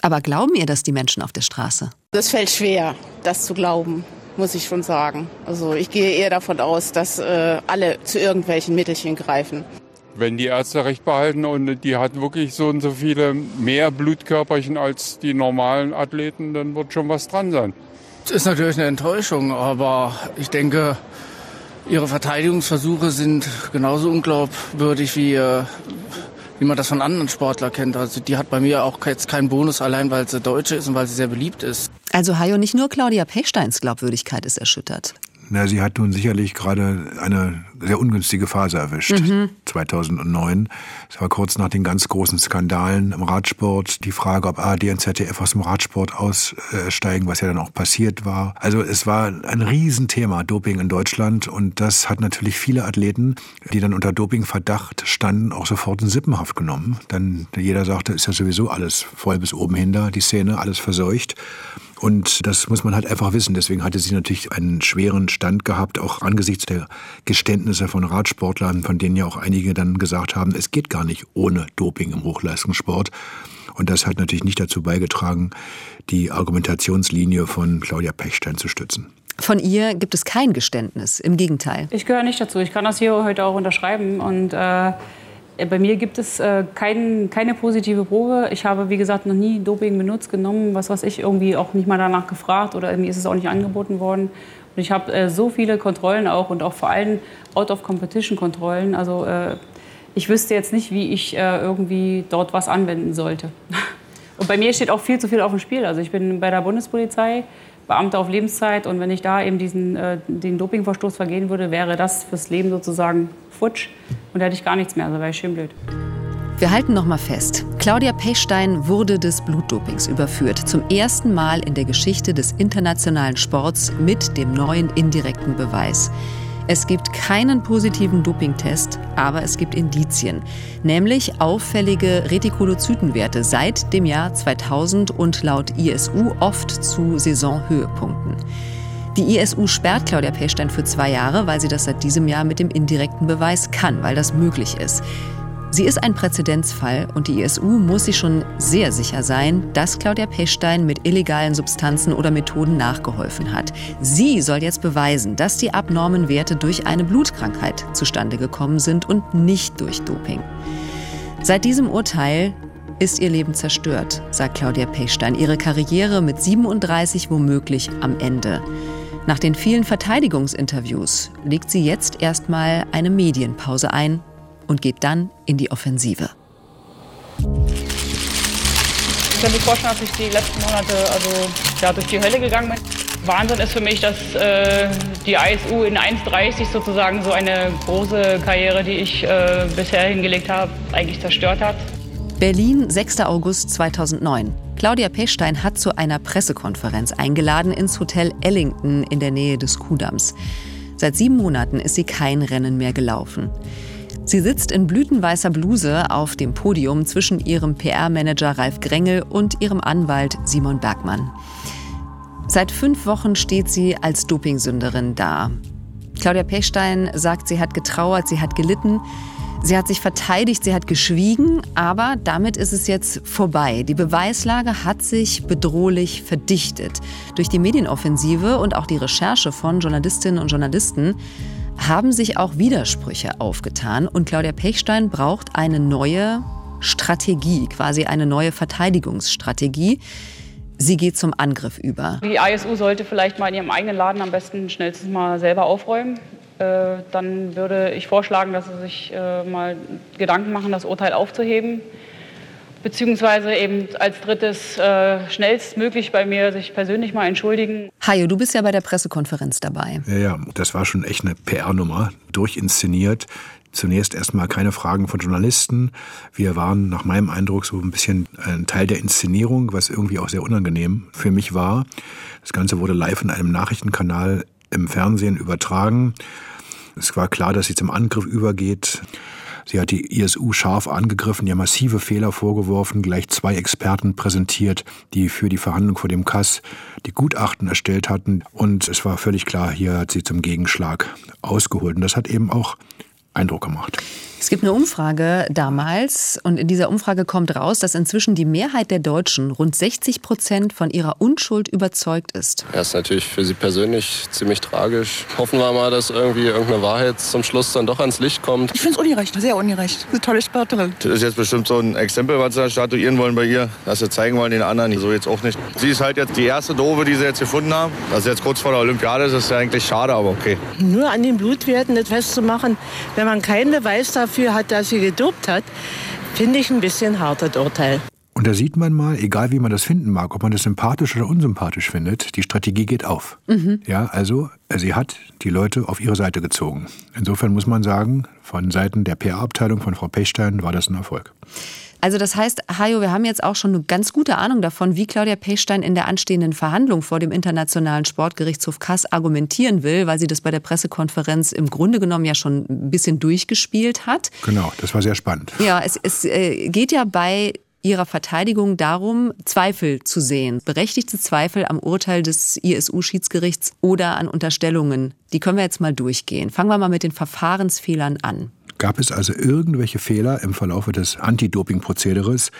Aber glauben ihr das die Menschen auf der Straße? Das fällt schwer, das zu glauben, muss ich schon sagen. Also ich gehe eher davon aus, dass äh, alle zu irgendwelchen Mittelchen greifen. Wenn die Ärzte recht behalten und die hat wirklich so und so viele mehr Blutkörperchen als die normalen Athleten, dann wird schon was dran sein. Es ist natürlich eine Enttäuschung, aber ich denke, ihre Verteidigungsversuche sind genauso unglaubwürdig wie äh, wie man das von anderen Sportlern kennt. Also die hat bei mir auch jetzt keinen Bonus, allein weil sie Deutsche ist und weil sie sehr beliebt ist. Also Hajo, nicht nur Claudia Pechsteins Glaubwürdigkeit ist erschüttert. Na, sie hat nun sicherlich gerade eine sehr ungünstige Phase erwischt. Mhm. 2009. Es war kurz nach den ganz großen Skandalen im Radsport. Die Frage, ob ARD und ZDF aus dem Radsport aussteigen, was ja dann auch passiert war. Also es war ein Riesenthema, Doping in Deutschland. Und das hat natürlich viele Athleten, die dann unter Dopingverdacht standen, auch sofort in Sippenhaft genommen. Dann jeder sagte, ist ja sowieso alles voll bis oben hin da, die Szene, alles verseucht. Und das muss man halt einfach wissen. Deswegen hatte sie natürlich einen schweren Stand gehabt, auch angesichts der Geständnisse von Radsportlern, von denen ja auch einige dann gesagt haben, es geht gar nicht ohne Doping im Hochleistungssport. Und das hat natürlich nicht dazu beigetragen, die Argumentationslinie von Claudia Pechstein zu stützen. Von ihr gibt es kein Geständnis, im Gegenteil. Ich gehöre nicht dazu. Ich kann das hier heute auch unterschreiben und äh bei mir gibt es äh, kein, keine positive Probe. Ich habe, wie gesagt, noch nie Doping benutzt, genommen, was weiß ich, irgendwie auch nicht mal danach gefragt oder mir ist es auch nicht angeboten worden. Und ich habe äh, so viele Kontrollen auch und auch vor allem Out-of-Competition-Kontrollen. Also äh, ich wüsste jetzt nicht, wie ich äh, irgendwie dort was anwenden sollte. Und bei mir steht auch viel zu viel auf dem Spiel. Also ich bin bei der Bundespolizei, Beamter auf Lebenszeit und wenn ich da eben diesen äh, den Dopingverstoß vergehen würde, wäre das fürs Leben sozusagen futsch und da hätte ich gar nichts mehr, also wäre ich schön blöd. Wir halten noch mal fest. Claudia Pechstein wurde des Blutdopings überführt. Zum ersten Mal in der Geschichte des internationalen Sports mit dem neuen indirekten Beweis. Es gibt keinen positiven Dopingtest, aber es gibt Indizien, nämlich auffällige Retikulozytenwerte seit dem Jahr 2000 und laut ISU oft zu Saisonhöhepunkten. Die ISU sperrt Claudia Pechstein für zwei Jahre, weil sie das seit diesem Jahr mit dem indirekten Beweis kann, weil das möglich ist. Sie ist ein Präzedenzfall und die ISU muss sich schon sehr sicher sein, dass Claudia Pechstein mit illegalen Substanzen oder Methoden nachgeholfen hat. Sie soll jetzt beweisen, dass die abnormen Werte durch eine Blutkrankheit zustande gekommen sind und nicht durch Doping. Seit diesem Urteil ist ihr Leben zerstört, sagt Claudia Pechstein. Ihre Karriere mit 37 womöglich am Ende. Nach den vielen Verteidigungsinterviews legt sie jetzt erstmal eine Medienpause ein und geht dann in die Offensive. Ich kann mir vorstellen, dass ich die letzten Monate also, ja, durch die Hölle gegangen bin. Wahnsinn ist für mich, dass äh, die ISU in 1,30 sozusagen so eine große Karriere, die ich äh, bisher hingelegt habe, eigentlich zerstört hat. Berlin, 6. August 2009. Claudia Pechstein hat zu einer Pressekonferenz eingeladen ins Hotel Ellington in der Nähe des Kuhdamms. Seit sieben Monaten ist sie kein Rennen mehr gelaufen. Sie sitzt in blütenweißer Bluse auf dem Podium zwischen ihrem PR-Manager Ralf Grengel und ihrem Anwalt Simon Bergmann. Seit fünf Wochen steht sie als Dopingsünderin da. Claudia Pechstein sagt, sie hat getrauert, sie hat gelitten. Sie hat sich verteidigt, sie hat geschwiegen, aber damit ist es jetzt vorbei. Die Beweislage hat sich bedrohlich verdichtet. Durch die Medienoffensive und auch die Recherche von Journalistinnen und Journalisten haben sich auch Widersprüche aufgetan und Claudia Pechstein braucht eine neue Strategie, quasi eine neue Verteidigungsstrategie. Sie geht zum Angriff über. Die ISU sollte vielleicht mal in ihrem eigenen Laden am besten schnellstens mal selber aufräumen. Äh, dann würde ich vorschlagen, dass sie sich äh, mal Gedanken machen, das Urteil aufzuheben. Beziehungsweise eben als drittes äh, schnellstmöglich bei mir sich persönlich mal entschuldigen. Hajo, du bist ja bei der Pressekonferenz dabei. Ja, ja, das war schon echt eine PR-Nummer, durchinszeniert. Zunächst erstmal keine Fragen von Journalisten. Wir waren nach meinem Eindruck so ein bisschen ein Teil der Inszenierung, was irgendwie auch sehr unangenehm für mich war. Das Ganze wurde live in einem Nachrichtenkanal im Fernsehen übertragen. Es war klar, dass sie zum Angriff übergeht. Sie hat die ISU scharf angegriffen, ihr massive Fehler vorgeworfen, gleich zwei Experten präsentiert, die für die Verhandlung vor dem Kass die Gutachten erstellt hatten. Und es war völlig klar, hier hat sie zum Gegenschlag ausgeholt. Und das hat eben auch Eindruck gemacht. Es gibt eine Umfrage damals und in dieser Umfrage kommt raus, dass inzwischen die Mehrheit der Deutschen, rund 60 Prozent, von ihrer Unschuld überzeugt ist. Ja, ist natürlich für sie persönlich ziemlich tragisch. Hoffen wir mal, dass irgendwie irgendeine Wahrheit zum Schluss dann doch ans Licht kommt. Ich finde es ungerecht, sehr ungerecht. Eine tolle Sportlerin. Das ist jetzt bestimmt so ein Exempel, was sie da statuieren wollen bei ihr, dass sie zeigen wollen den anderen. So jetzt auch nicht. Sie ist halt jetzt die erste Dove, die sie jetzt gefunden haben. Dass sie jetzt kurz vor der Olympiade ist, ist ja eigentlich schade, aber okay. Nur an den Blutwerten das festzumachen, wenn man keinen Beweis dafür hat, dass sie gedopt hat, finde ich ein bisschen hartes Urteil. Und da sieht man mal, egal wie man das finden mag, ob man das sympathisch oder unsympathisch findet, die Strategie geht auf. Mhm. Ja, also sie hat die Leute auf ihre Seite gezogen. Insofern muss man sagen, von Seiten der PR-Abteilung von Frau Pechstein war das ein Erfolg. Also das heißt, Hajo, wir haben jetzt auch schon eine ganz gute Ahnung davon, wie Claudia Pechstein in der anstehenden Verhandlung vor dem Internationalen Sportgerichtshof Kass argumentieren will, weil sie das bei der Pressekonferenz im Grunde genommen ja schon ein bisschen durchgespielt hat. Genau, das war sehr spannend. Ja, es, es äh, geht ja bei ihrer Verteidigung darum, Zweifel zu sehen, berechtigte Zweifel am Urteil des ISU-Schiedsgerichts oder an Unterstellungen. Die können wir jetzt mal durchgehen. Fangen wir mal mit den Verfahrensfehlern an. Gab es also irgendwelche Fehler im Verlaufe des Anti-Doping-Prozederes,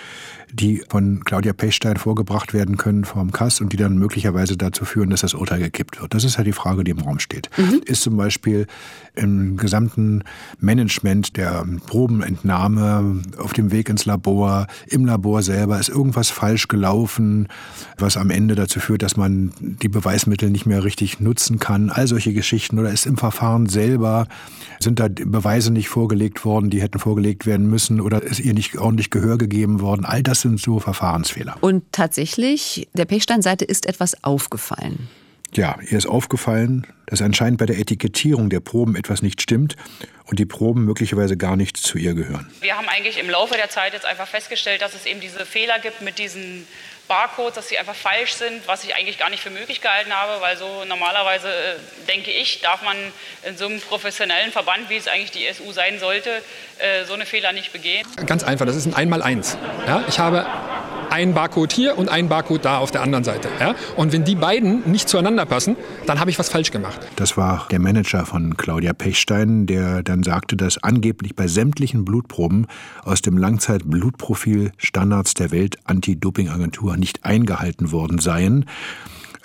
die von Claudia Pechstein vorgebracht werden können vom Kass und die dann möglicherweise dazu führen, dass das Urteil gekippt wird? Das ist ja die Frage, die im Raum steht. Mhm. Ist zum Beispiel im gesamten Management der Probenentnahme auf dem Weg ins Labor, im Labor selber, ist irgendwas falsch gelaufen, was am Ende dazu führt, dass man die Beweismittel nicht mehr richtig nutzen kann? All solche Geschichten. Oder ist im Verfahren selber, sind da Beweise nicht vorgelegt worden, die hätten vorgelegt werden müssen oder ist ihr nicht ordentlich Gehör gegeben worden? All das sind so Verfahrensfehler. Und tatsächlich, der Pechstein-Seite ist etwas aufgefallen. Ja, ihr ist aufgefallen, dass anscheinend bei der Etikettierung der Proben etwas nicht stimmt und die Proben möglicherweise gar nicht zu ihr gehören. Wir haben eigentlich im Laufe der Zeit jetzt einfach festgestellt, dass es eben diese Fehler gibt mit diesen Barcodes, dass sie einfach falsch sind, was ich eigentlich gar nicht für möglich gehalten habe, weil so normalerweise, äh, denke ich, darf man in so einem professionellen Verband, wie es eigentlich die SU sein sollte, äh, so eine Fehler nicht begehen. Ganz einfach, das ist ein Einmaleins. Ja? Ich habe einen Barcode hier und einen Barcode da auf der anderen Seite. Ja? Und wenn die beiden nicht zueinander passen, dann habe ich was falsch gemacht. Das war der Manager von Claudia Pechstein, der dann sagte, dass angeblich bei sämtlichen Blutproben aus dem Langzeitblutprofil Standards der Welt-Anti-Doping-Agentur nicht eingehalten worden seien.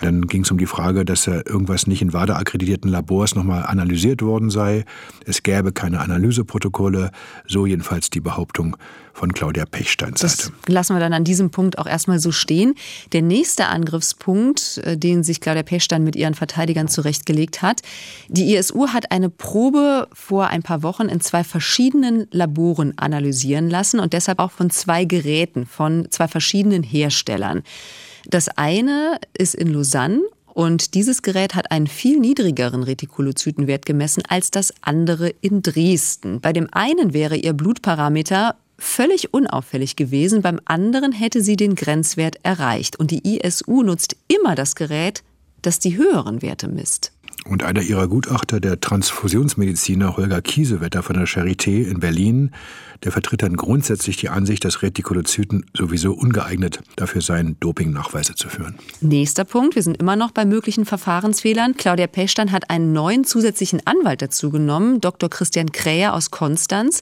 Dann ging es um die Frage, dass irgendwas nicht in WADA-akkreditierten Labors nochmal analysiert worden sei. Es gäbe keine Analyseprotokolle. So jedenfalls die Behauptung von Claudia Pechsteins Seite. Das lassen wir dann an diesem Punkt auch erstmal so stehen. Der nächste Angriffspunkt, äh, den sich Claudia Pechstein mit ihren Verteidigern zurechtgelegt hat. Die ISU hat eine Probe vor ein paar Wochen in zwei verschiedenen Laboren analysieren lassen und deshalb auch von zwei Geräten von zwei verschiedenen Herstellern. Das eine ist in Lausanne und dieses Gerät hat einen viel niedrigeren Retikulozytenwert gemessen als das andere in Dresden. Bei dem einen wäre ihr Blutparameter völlig unauffällig gewesen, beim anderen hätte sie den Grenzwert erreicht. Und die ISU nutzt immer das Gerät, das die höheren Werte misst. Und einer ihrer Gutachter, der Transfusionsmediziner Holger Kiesewetter von der Charité in Berlin, der vertritt dann grundsätzlich die Ansicht, dass Retikulozyten sowieso ungeeignet dafür seien, Dopingnachweise zu führen. Nächster Punkt, wir sind immer noch bei möglichen Verfahrensfehlern. Claudia Pechstein hat einen neuen zusätzlichen Anwalt dazu genommen, Dr. Christian Kräher aus Konstanz.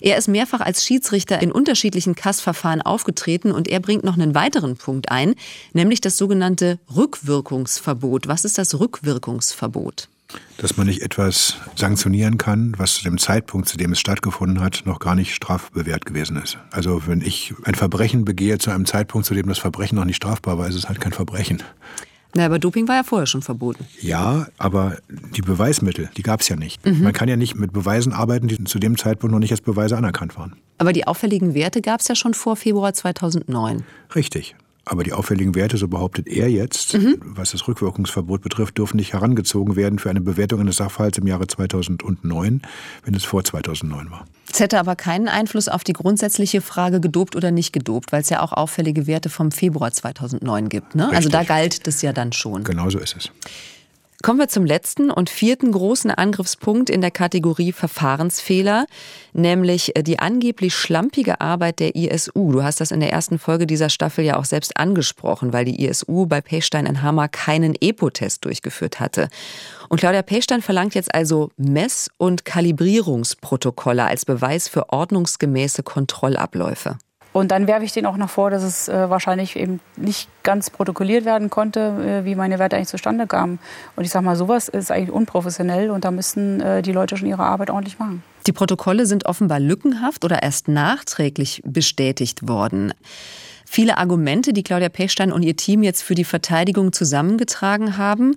Er ist mehrfach als Schiedsrichter in unterschiedlichen Kassverfahren aufgetreten und er bringt noch einen weiteren Punkt ein, nämlich das sogenannte Rückwirkungsverbot. Was ist das Rückwirkungsverbot? Dass man nicht etwas sanktionieren kann, was zu dem Zeitpunkt, zu dem es stattgefunden hat, noch gar nicht strafbewehrt gewesen ist. Also wenn ich ein Verbrechen begehe zu einem Zeitpunkt, zu dem das Verbrechen noch nicht strafbar war, ist es halt kein Verbrechen. Na, aber Doping war ja vorher schon verboten. Ja, aber die Beweismittel, die gab es ja nicht. Mhm. Man kann ja nicht mit Beweisen arbeiten, die zu dem Zeitpunkt noch nicht als Beweise anerkannt waren. Aber die auffälligen Werte gab es ja schon vor Februar 2009. Richtig. Aber die auffälligen Werte, so behauptet er jetzt, was das Rückwirkungsverbot betrifft, dürfen nicht herangezogen werden für eine Bewertung eines Sachverhalts im Jahre 2009, wenn es vor 2009 war. Es hätte aber keinen Einfluss auf die grundsätzliche Frage gedopt oder nicht gedopt, weil es ja auch auffällige Werte vom Februar 2009 gibt. Ne? Also da galt das ja dann schon. Genau so ist es. Kommen wir zum letzten und vierten großen Angriffspunkt in der Kategorie Verfahrensfehler, nämlich äh, die angeblich schlampige Arbeit der ISU. Du hast das in der ersten Folge dieser Staffel ja auch selbst angesprochen, weil die ISU bei Pechstein in Hammer keinen EPO-Test durchgeführt hatte. Und Claudia Pechstein verlangt jetzt also Mess- und Kalibrierungsprotokolle als Beweis für ordnungsgemäße Kontrollabläufe. Und dann werfe ich denen auch noch vor, dass es äh, wahrscheinlich eben nicht ganz protokolliert werden konnte, äh, wie meine Werte eigentlich zustande kamen. Und ich sage mal, sowas ist eigentlich unprofessionell und da müssten äh, die Leute schon ihre Arbeit ordentlich machen. Die Protokolle sind offenbar lückenhaft oder erst nachträglich bestätigt worden. Viele Argumente, die Claudia Pechstein und ihr Team jetzt für die Verteidigung zusammengetragen haben.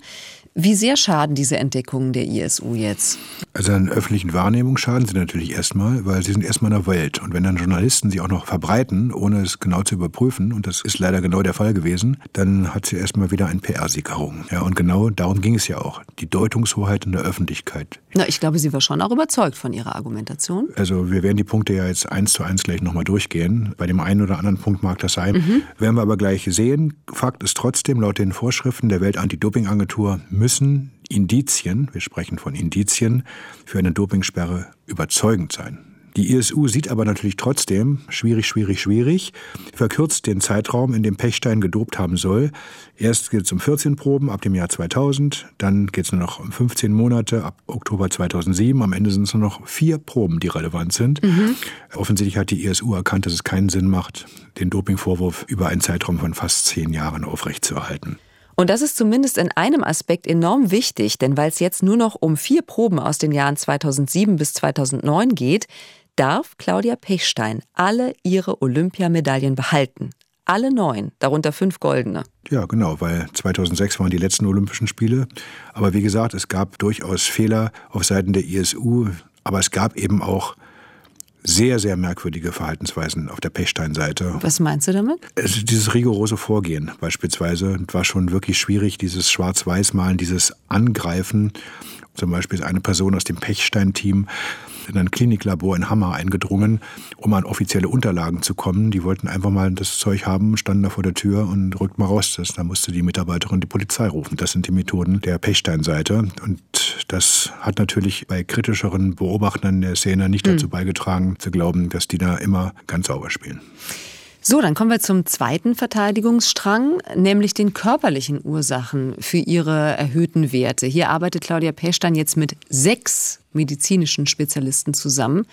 Wie sehr schaden diese Entdeckungen der ISU jetzt? Also an öffentlichen Wahrnehmung schaden sie natürlich erstmal, weil sie sind erstmal in der Welt. Und wenn dann Journalisten sie auch noch verbreiten, ohne es genau zu überprüfen, und das ist leider genau der Fall gewesen, dann hat sie erstmal wieder ein PR-Sieg errungen. Ja, und genau darum ging es ja auch. Die Deutungshoheit in der Öffentlichkeit. Na, ich glaube, sie war schon auch überzeugt von ihrer Argumentation. Also wir werden die Punkte ja jetzt eins zu eins gleich nochmal durchgehen. Bei dem einen oder anderen Punkt mag das sein. Mhm. Werden wir aber gleich sehen. Fakt ist trotzdem, laut den Vorschriften der Welt-Anti-Doping-Agentur müssen Indizien, wir sprechen von Indizien, für eine Dopingsperre überzeugend sein. Die ISU sieht aber natürlich trotzdem, schwierig, schwierig, schwierig, verkürzt den Zeitraum, in dem Pechstein gedopt haben soll. Erst geht es um 14 Proben ab dem Jahr 2000, dann geht es nur noch um 15 Monate ab Oktober 2007. Am Ende sind es nur noch vier Proben, die relevant sind. Mhm. Offensichtlich hat die ISU erkannt, dass es keinen Sinn macht, den Dopingvorwurf über einen Zeitraum von fast zehn Jahren aufrechtzuerhalten. Und das ist zumindest in einem Aspekt enorm wichtig, denn weil es jetzt nur noch um vier Proben aus den Jahren 2007 bis 2009 geht, darf Claudia Pechstein alle ihre Olympiamedaillen behalten. Alle neun, darunter fünf goldene. Ja, genau, weil 2006 waren die letzten Olympischen Spiele. Aber wie gesagt, es gab durchaus Fehler auf Seiten der ISU, aber es gab eben auch sehr, sehr merkwürdige Verhaltensweisen auf der Pechstein-Seite. Was meinst du damit? Also dieses rigorose Vorgehen beispielsweise war schon wirklich schwierig, dieses Schwarz-Weiß-Malen, dieses Angreifen. Zum Beispiel ist eine Person aus dem Pechstein-Team in ein Kliniklabor in Hammer eingedrungen, um an offizielle Unterlagen zu kommen. Die wollten einfach mal das Zeug haben, standen da vor der Tür und rückt mal raus. Das, da musste die Mitarbeiterin die Polizei rufen. Das sind die Methoden der Pechstein-Seite. Und das hat natürlich bei kritischeren Beobachtern der Szene nicht dazu beigetragen, zu glauben, dass die da immer ganz sauber spielen. So, dann kommen wir zum zweiten Verteidigungsstrang, nämlich den körperlichen Ursachen für ihre erhöhten Werte. Hier arbeitet Claudia Pechstein jetzt mit sechs medizinischen Spezialisten zusammen.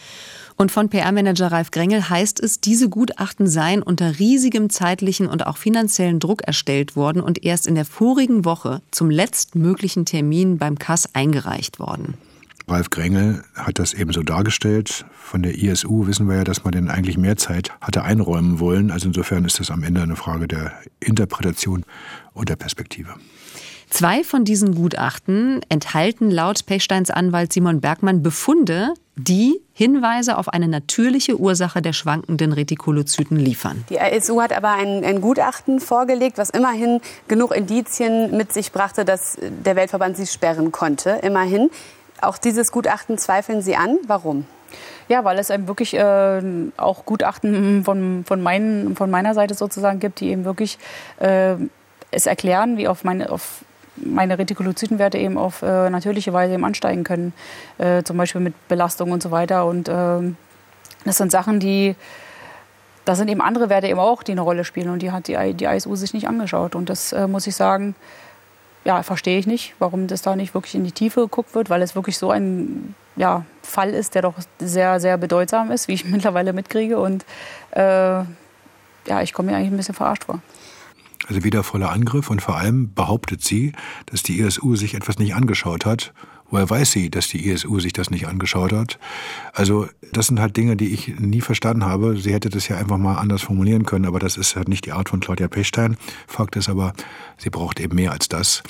Und von PR-Manager Ralf Grengel heißt es, diese Gutachten seien unter riesigem zeitlichen und auch finanziellen Druck erstellt worden und erst in der vorigen Woche zum letztmöglichen Termin beim Kass eingereicht worden. Ralf Grengel hat das eben so dargestellt. Von der ISU wissen wir ja, dass man denn eigentlich mehr Zeit hatte einräumen wollen. Also insofern ist das am Ende eine Frage der Interpretation und der Perspektive. Zwei von diesen Gutachten enthalten laut Pechsteins Anwalt Simon Bergmann Befunde, die Hinweise auf eine natürliche Ursache der schwankenden Retikulozyten liefern. Die ISU hat aber ein, ein, Gutachten vorgelegt, was immerhin genug Indizien mit sich brachte, dass der Weltverband sie sperren konnte. Immerhin. Auch dieses Gutachten zweifeln Sie an. Warum? Ja, weil es eben wirklich äh, auch Gutachten von, von, mein, von meiner Seite sozusagen gibt, die eben wirklich äh, es erklären, wie auf meine, auf meine Retikulozytenwerte eben auf äh, natürliche Weise eben ansteigen können. Äh, zum Beispiel mit Belastung und so weiter. Und ähm, das sind Sachen, die da sind eben andere Werte eben auch, die eine Rolle spielen. Und die hat die, die ISU sich nicht angeschaut. Und das äh, muss ich sagen, ja, verstehe ich nicht, warum das da nicht wirklich in die Tiefe geguckt wird, weil es wirklich so ein ja, Fall ist, der doch sehr, sehr bedeutsam ist, wie ich mittlerweile mitkriege. Und äh, ja, ich komme mir eigentlich ein bisschen verarscht vor. Also wieder voller Angriff und vor allem behauptet sie, dass die ISU sich etwas nicht angeschaut hat. Woher weiß sie, dass die ISU sich das nicht angeschaut hat? Also das sind halt Dinge, die ich nie verstanden habe. Sie hätte das ja einfach mal anders formulieren können, aber das ist halt nicht die Art von Claudia Pechstein. Fakt ist aber, sie braucht eben mehr als das,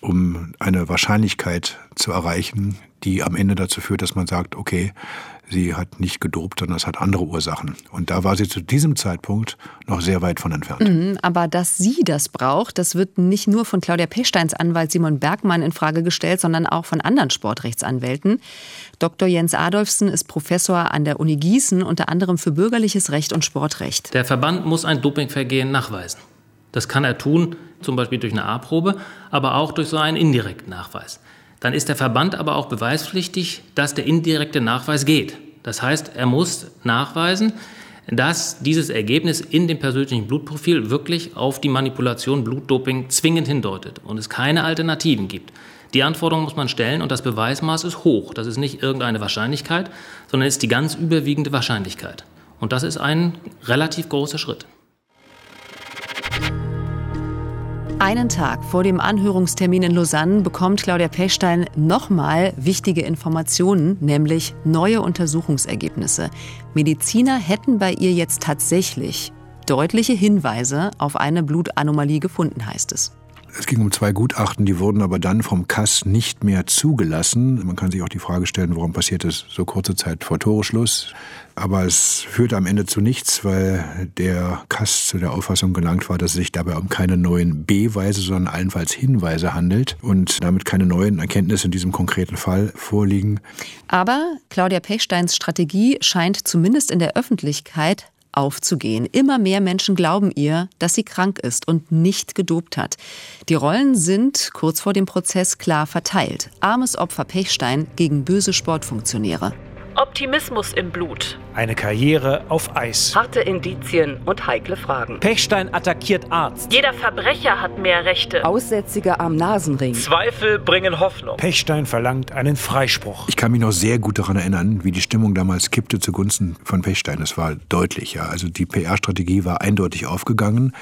um eine Wahrscheinlichkeit zu erreichen, die am Ende dazu führt, dass man sagt, okay, sie hat nicht gedopt, sondern es hat andere Ursachen. Und da war sie zu diesem Zeitpunkt noch sehr weit von entfernt. Mhm, aber dass sie das braucht, das wird nicht nur von Claudia Pechsteins Anwalt Simon Bergmann in Frage gestellt, sondern auch von anderen Sportrechtsanwälten. Dr. Jens Adolfsen ist Professor an der Uni Gießen, unter anderem für bürgerliches Recht und Sportrecht. Der Verband muss ein Dopingvergehen nachweisen. Das kann er tun, zum Beispiel durch eine A-Probe, aber auch durch so einen indirekten Nachweis dann ist der Verband aber auch beweispflichtig, dass der indirekte Nachweis geht. Das heißt, er muss nachweisen, dass dieses Ergebnis in dem persönlichen Blutprofil wirklich auf die Manipulation Blutdoping zwingend hindeutet und es keine Alternativen gibt. Die Anforderung muss man stellen und das Beweismaß ist hoch. Das ist nicht irgendeine Wahrscheinlichkeit, sondern ist die ganz überwiegende Wahrscheinlichkeit. Und das ist ein relativ großer Schritt. Einen Tag vor dem Anhörungstermin in Lausanne bekommt Claudia Pechstein nochmal wichtige Informationen, nämlich neue Untersuchungsergebnisse. Mediziner hätten bei ihr jetzt tatsächlich deutliche Hinweise auf eine Blutanomalie gefunden, heißt es. Es ging um zwei Gutachten, die wurden aber dann vom Kass nicht mehr zugelassen. Man kann sich auch die Frage stellen, warum passiert es so kurze Zeit vor Toreschluss. Aber es führte am Ende zu nichts, weil der Kass zu der Auffassung gelangt war, dass es sich dabei um keine neuen Beweise, sondern allenfalls Hinweise handelt und damit keine neuen Erkenntnisse in diesem konkreten Fall vorliegen. Aber Claudia Pechsteins Strategie scheint zumindest in der Öffentlichkeit aufzugehen. Immer mehr Menschen glauben ihr, dass sie krank ist und nicht gedopt hat. Die Rollen sind kurz vor dem Prozess klar verteilt. Armes Opfer Pechstein gegen böse Sportfunktionäre. Optimismus im Blut. Eine Karriere auf Eis. Harte Indizien und heikle Fragen. Pechstein attackiert Arzt. Jeder Verbrecher hat mehr Rechte. Aussätzige am Nasenring. Zweifel bringen Hoffnung. Pechstein verlangt einen Freispruch. Ich kann mich noch sehr gut daran erinnern, wie die Stimmung damals kippte zugunsten von Pechstein. Das war deutlich, ja. Also die PR-Strategie war eindeutig aufgegangen.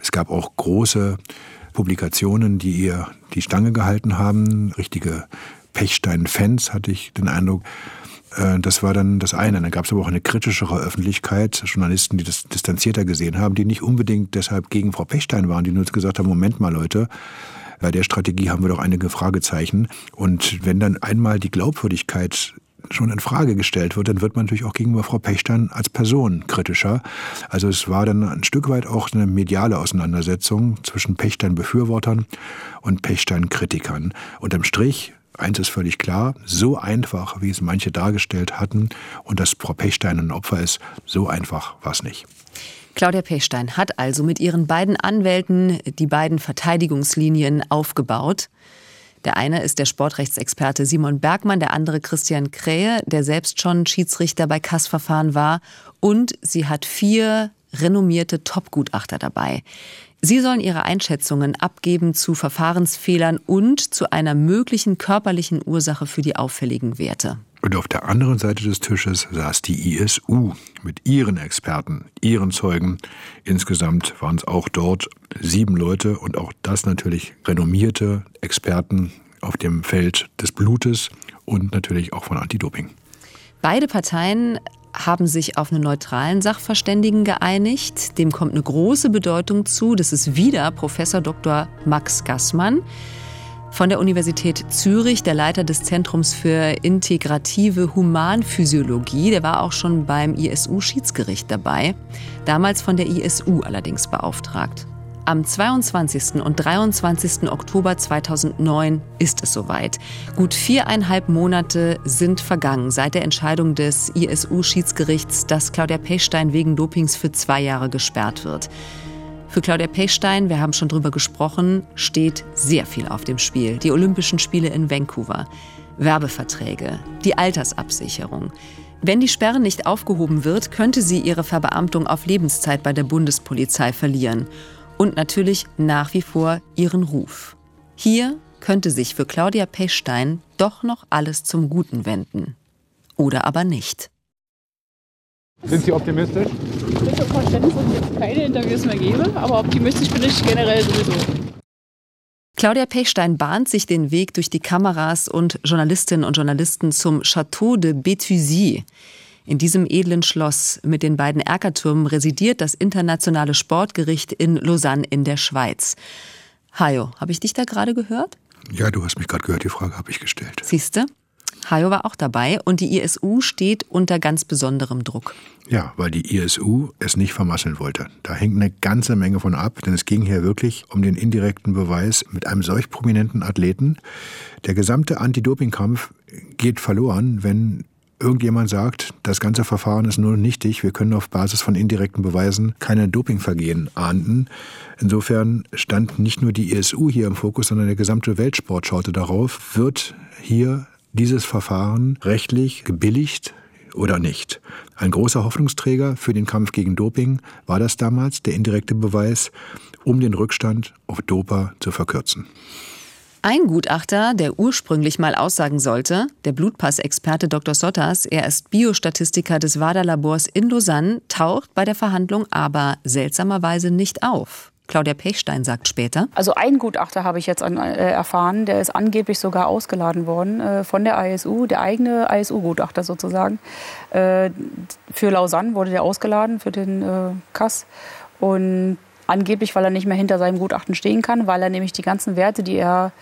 Es gab auch große Publikationen, die ihr die Stange gehalten haben. Richtige Pechstein-Fans, hatte ich den Eindruck. Äh, das war dann das eine. Dann gab es aber auch eine kritischere Öffentlichkeit, Journalisten, die das distanzierter gesehen haben, die nicht unbedingt deshalb gegen Frau Pechstein waren, die nur gesagt haben, Moment mal Leute, bei der Strategie haben wir doch einige Fragezeichen. Und wenn dann einmal die Glaubwürdigkeit schon in Frage gestellt wird, dann wird man natürlich auch gegenüber Frau Pechstein als Person kritischer. Also es war dann ein Stück weit auch eine mediale Auseinandersetzung zwischen Pechstein-Befürwortern und Pechstein-Kritikern. Unterm Strich Eins ist völlig klar, so einfach, wie es manche dargestellt hatten und dass Frau Pechstein ein Opfer ist, so einfach war es nicht. Claudia Pechstein hat also mit ihren beiden Anwälten die beiden Verteidigungslinien aufgebaut. Der eine ist der Sportrechtsexperte Simon Bergmann, der andere Christian Krähe, der selbst schon Schiedsrichter bei Kassverfahren war. Und sie hat vier renommierte Topgutachter dabei. Sie sollen ihre Einschätzungen abgeben zu Verfahrensfehlern und zu einer möglichen körperlichen Ursache für die auffälligen Werte. Und auf der anderen Seite des Tisches saß die ISU mit ihren Experten, ihren Zeugen. Insgesamt waren es auch dort sieben Leute und auch das natürlich renommierte Experten auf dem Feld des Blutes und natürlich auch von Anti-Doping. Beide Parteien haben sich auf einen neutralen Sachverständigen geeinigt. Dem kommt eine große Bedeutung zu. Das ist wieder Professor Dr. Max Gassmann von der Universität Zürich, der Leiter des Zentrums für integrative Humanphysiologie. Der war auch schon beim ISU-Schiedsgericht dabei, damals von der ISU allerdings beauftragt. Am 22. und 23. Oktober 2009 ist es soweit. Gut viereinhalb Monate sind vergangen seit der Entscheidung des ISU-Schiedsgerichts, dass Claudia Pechstein wegen Dopings für zwei Jahre gesperrt wird. Für Claudia Pechstein, wir haben schon drüber gesprochen, steht sehr viel auf dem Spiel. Die Olympischen Spiele in Vancouver, Werbeverträge, die Altersabsicherung. Wenn die Sperre nicht aufgehoben wird, könnte sie ihre Verbeamtung auf Lebenszeit bei der Bundespolizei verlieren und natürlich nach wie vor ihren Ruf. Hier könnte sich für Claudia Pechstein doch noch alles zum Guten wenden. Oder aber nicht. Sind Sie optimistisch? bitte um Verständnis, dass ich jetzt keine Interviews mehr gebe, aber optimistisch bin ich generell sowieso. Claudia Pechstein bahnt sich den Weg durch die Kameras und Journalistinnen und Journalisten zum Château de Béthusie. In diesem edlen Schloss mit den beiden Erkertürmen residiert das internationale Sportgericht in Lausanne in der Schweiz. Hajo, habe ich dich da gerade gehört? Ja, du hast mich gerade gehört, die Frage habe ich gestellt. Siehste? Hajo war auch dabei und die ISU steht unter ganz besonderem Druck. Ja, weil die ISU es nicht vermasseln wollte. Da hängt eine ganze Menge von ab, denn es ging hier wirklich um den indirekten Beweis mit einem solch prominenten Athleten. Der gesamte Anti-Doping-Kampf geht verloren, wenn irgendjemand sagt, das ganze Verfahren ist nur nichtig, wir können auf Basis von indirekten Beweisen keine Dopingvergehen ahnden. Insofern stand nicht nur die ISU hier im Fokus, sondern der gesamte Weltsport schaute darauf, wird hier dieses Verfahren rechtlich gebilligt oder nicht. Ein großer Hoffnungsträger für den Kampf gegen Doping war das damals, der indirekte Beweis, um den Rückstand auf Doper zu verkürzen. Ein Gutachter, der ursprünglich mal aussagen sollte, der Blutpassexperte Dr. Sottas, er ist Biostatistiker des WADA-Labors in Lausanne, taucht bei der Verhandlung aber seltsamerweise nicht auf. Claudia Pechstein sagt später. Also ein Gutachter habe ich jetzt an, äh, erfahren, der ist angeblich sogar ausgeladen worden äh, von der ISU, der eigene ISU-Gutachter sozusagen. Äh, für Lausanne wurde der ausgeladen, für den äh, Kass. Und angeblich, weil er nicht mehr hinter seinem Gutachten stehen kann, weil er nämlich die ganzen Werte, die er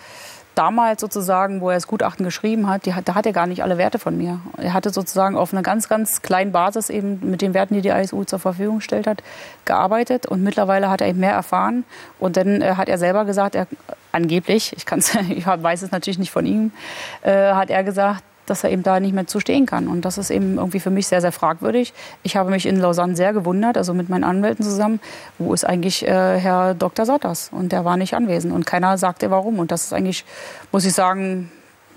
damals sozusagen, wo er das Gutachten geschrieben hat, die, da hat er gar nicht alle Werte von mir. Er hatte sozusagen auf einer ganz, ganz kleinen Basis eben mit den Werten, die die ISU zur Verfügung gestellt hat, gearbeitet und mittlerweile hat er eben mehr erfahren und dann äh, hat er selber gesagt, er angeblich, ich, kann's, ich weiß es natürlich nicht von ihm, äh, hat er gesagt, dass er eben da nicht mehr zu stehen kann. Und das ist eben irgendwie für mich sehr, sehr fragwürdig. Ich habe mich in Lausanne sehr gewundert, also mit meinen Anwälten zusammen, wo ist eigentlich äh, Herr Dr. Sotters? Und der war nicht anwesend und keiner sagte warum. Und das ist eigentlich, muss ich sagen,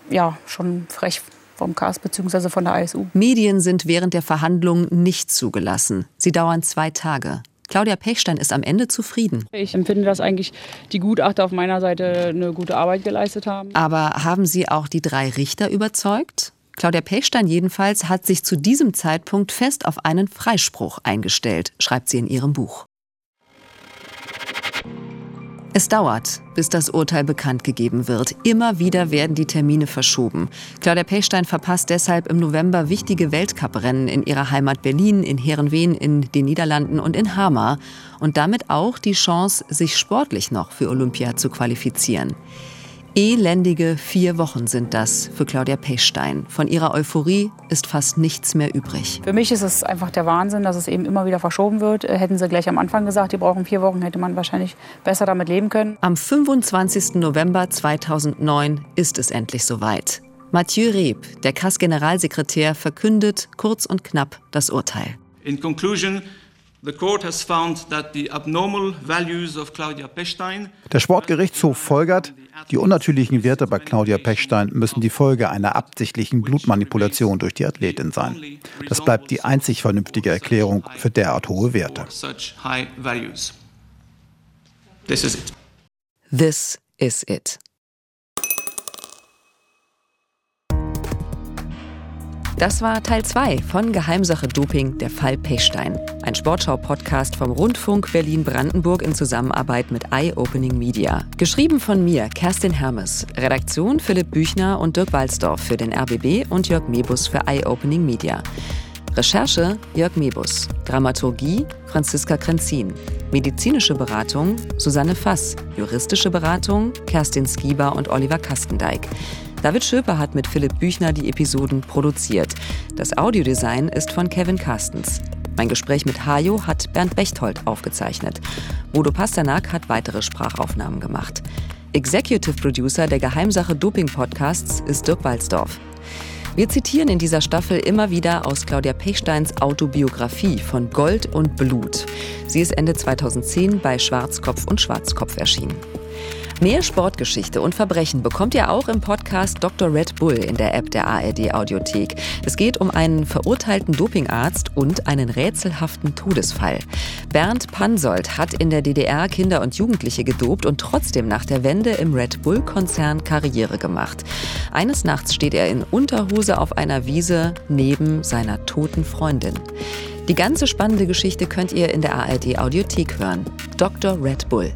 ja, schon frech vom KAS bzw. von der ISU. Medien sind während der Verhandlungen nicht zugelassen. Sie dauern zwei Tage. Claudia Pechstein ist am Ende zufrieden. Ich empfinde, dass eigentlich die Gutachter auf meiner Seite eine gute Arbeit geleistet haben. Aber haben Sie auch die drei Richter überzeugt? Claudia Pechstein jedenfalls hat sich zu diesem Zeitpunkt fest auf einen Freispruch eingestellt, schreibt sie in ihrem Buch. Es dauert, bis das Urteil bekannt gegeben wird. Immer wieder werden die Termine verschoben. Claudia Pechstein verpasst deshalb im November wichtige Weltcuprennen in ihrer Heimat Berlin, in Herrenwehen, in den Niederlanden und in Hamar. Und damit auch die Chance, sich sportlich noch für Olympia zu qualifizieren. Elendige vier Wochen sind das für Claudia Pechstein. Von ihrer Euphorie ist fast nichts mehr übrig. Für mich ist es einfach der Wahnsinn, dass es eben immer wieder verschoben wird. Äh, hätten sie gleich am Anfang gesagt, die brauchen vier Wochen, hätte man wahrscheinlich besser damit leben können. Am 25. November 2009 ist es endlich soweit. Mathieu Reb, der KAS-Generalsekretär, verkündet kurz und knapp das Urteil. In conclusion, The court has found that the abnormal values of Claudia Pechstein der Sportgerichtshof folgert, die unnatürlichen Werte bei Claudia Pechstein müssen die Folge einer absichtlichen Blutmanipulation durch die Athletin sein. Das bleibt die einzig vernünftige Erklärung für derart hohe Werte. This is it. Das war Teil 2 von Geheimsache Doping, der Fall Pechstein. Ein Sportschau-Podcast vom Rundfunk Berlin-Brandenburg in Zusammenarbeit mit Eye Opening Media. Geschrieben von mir, Kerstin Hermes. Redaktion Philipp Büchner und Dirk Walzdorf für den RBB und Jörg Mebus für Eye Opening Media. Recherche Jörg Mebus. Dramaturgie Franziska Krenzin. Medizinische Beratung Susanne Fass. Juristische Beratung Kerstin Skieber und Oliver Kastendijk. David Schöper hat mit Philipp Büchner die Episoden produziert. Das Audiodesign ist von Kevin Carstens. Mein Gespräch mit Hajo hat Bernd Bechtold aufgezeichnet. Bodo Pasternak hat weitere Sprachaufnahmen gemacht. Executive Producer der Geheimsache Doping Podcasts ist Dirk Walzdorf. Wir zitieren in dieser Staffel immer wieder aus Claudia Pechsteins Autobiografie von Gold und Blut. Sie ist Ende 2010 bei Schwarzkopf und Schwarzkopf erschienen. Mehr Sportgeschichte und Verbrechen bekommt ihr auch im Podcast Dr. Red Bull in der App der ARD Audiothek. Es geht um einen verurteilten Dopingarzt und einen rätselhaften Todesfall. Bernd Pansold hat in der DDR Kinder und Jugendliche gedopt und trotzdem nach der Wende im Red Bull-Konzern Karriere gemacht. Eines Nachts steht er in Unterhose auf einer Wiese neben seiner toten Freundin. Die ganze spannende Geschichte könnt ihr in der ARD Audiothek hören. Dr. Red Bull.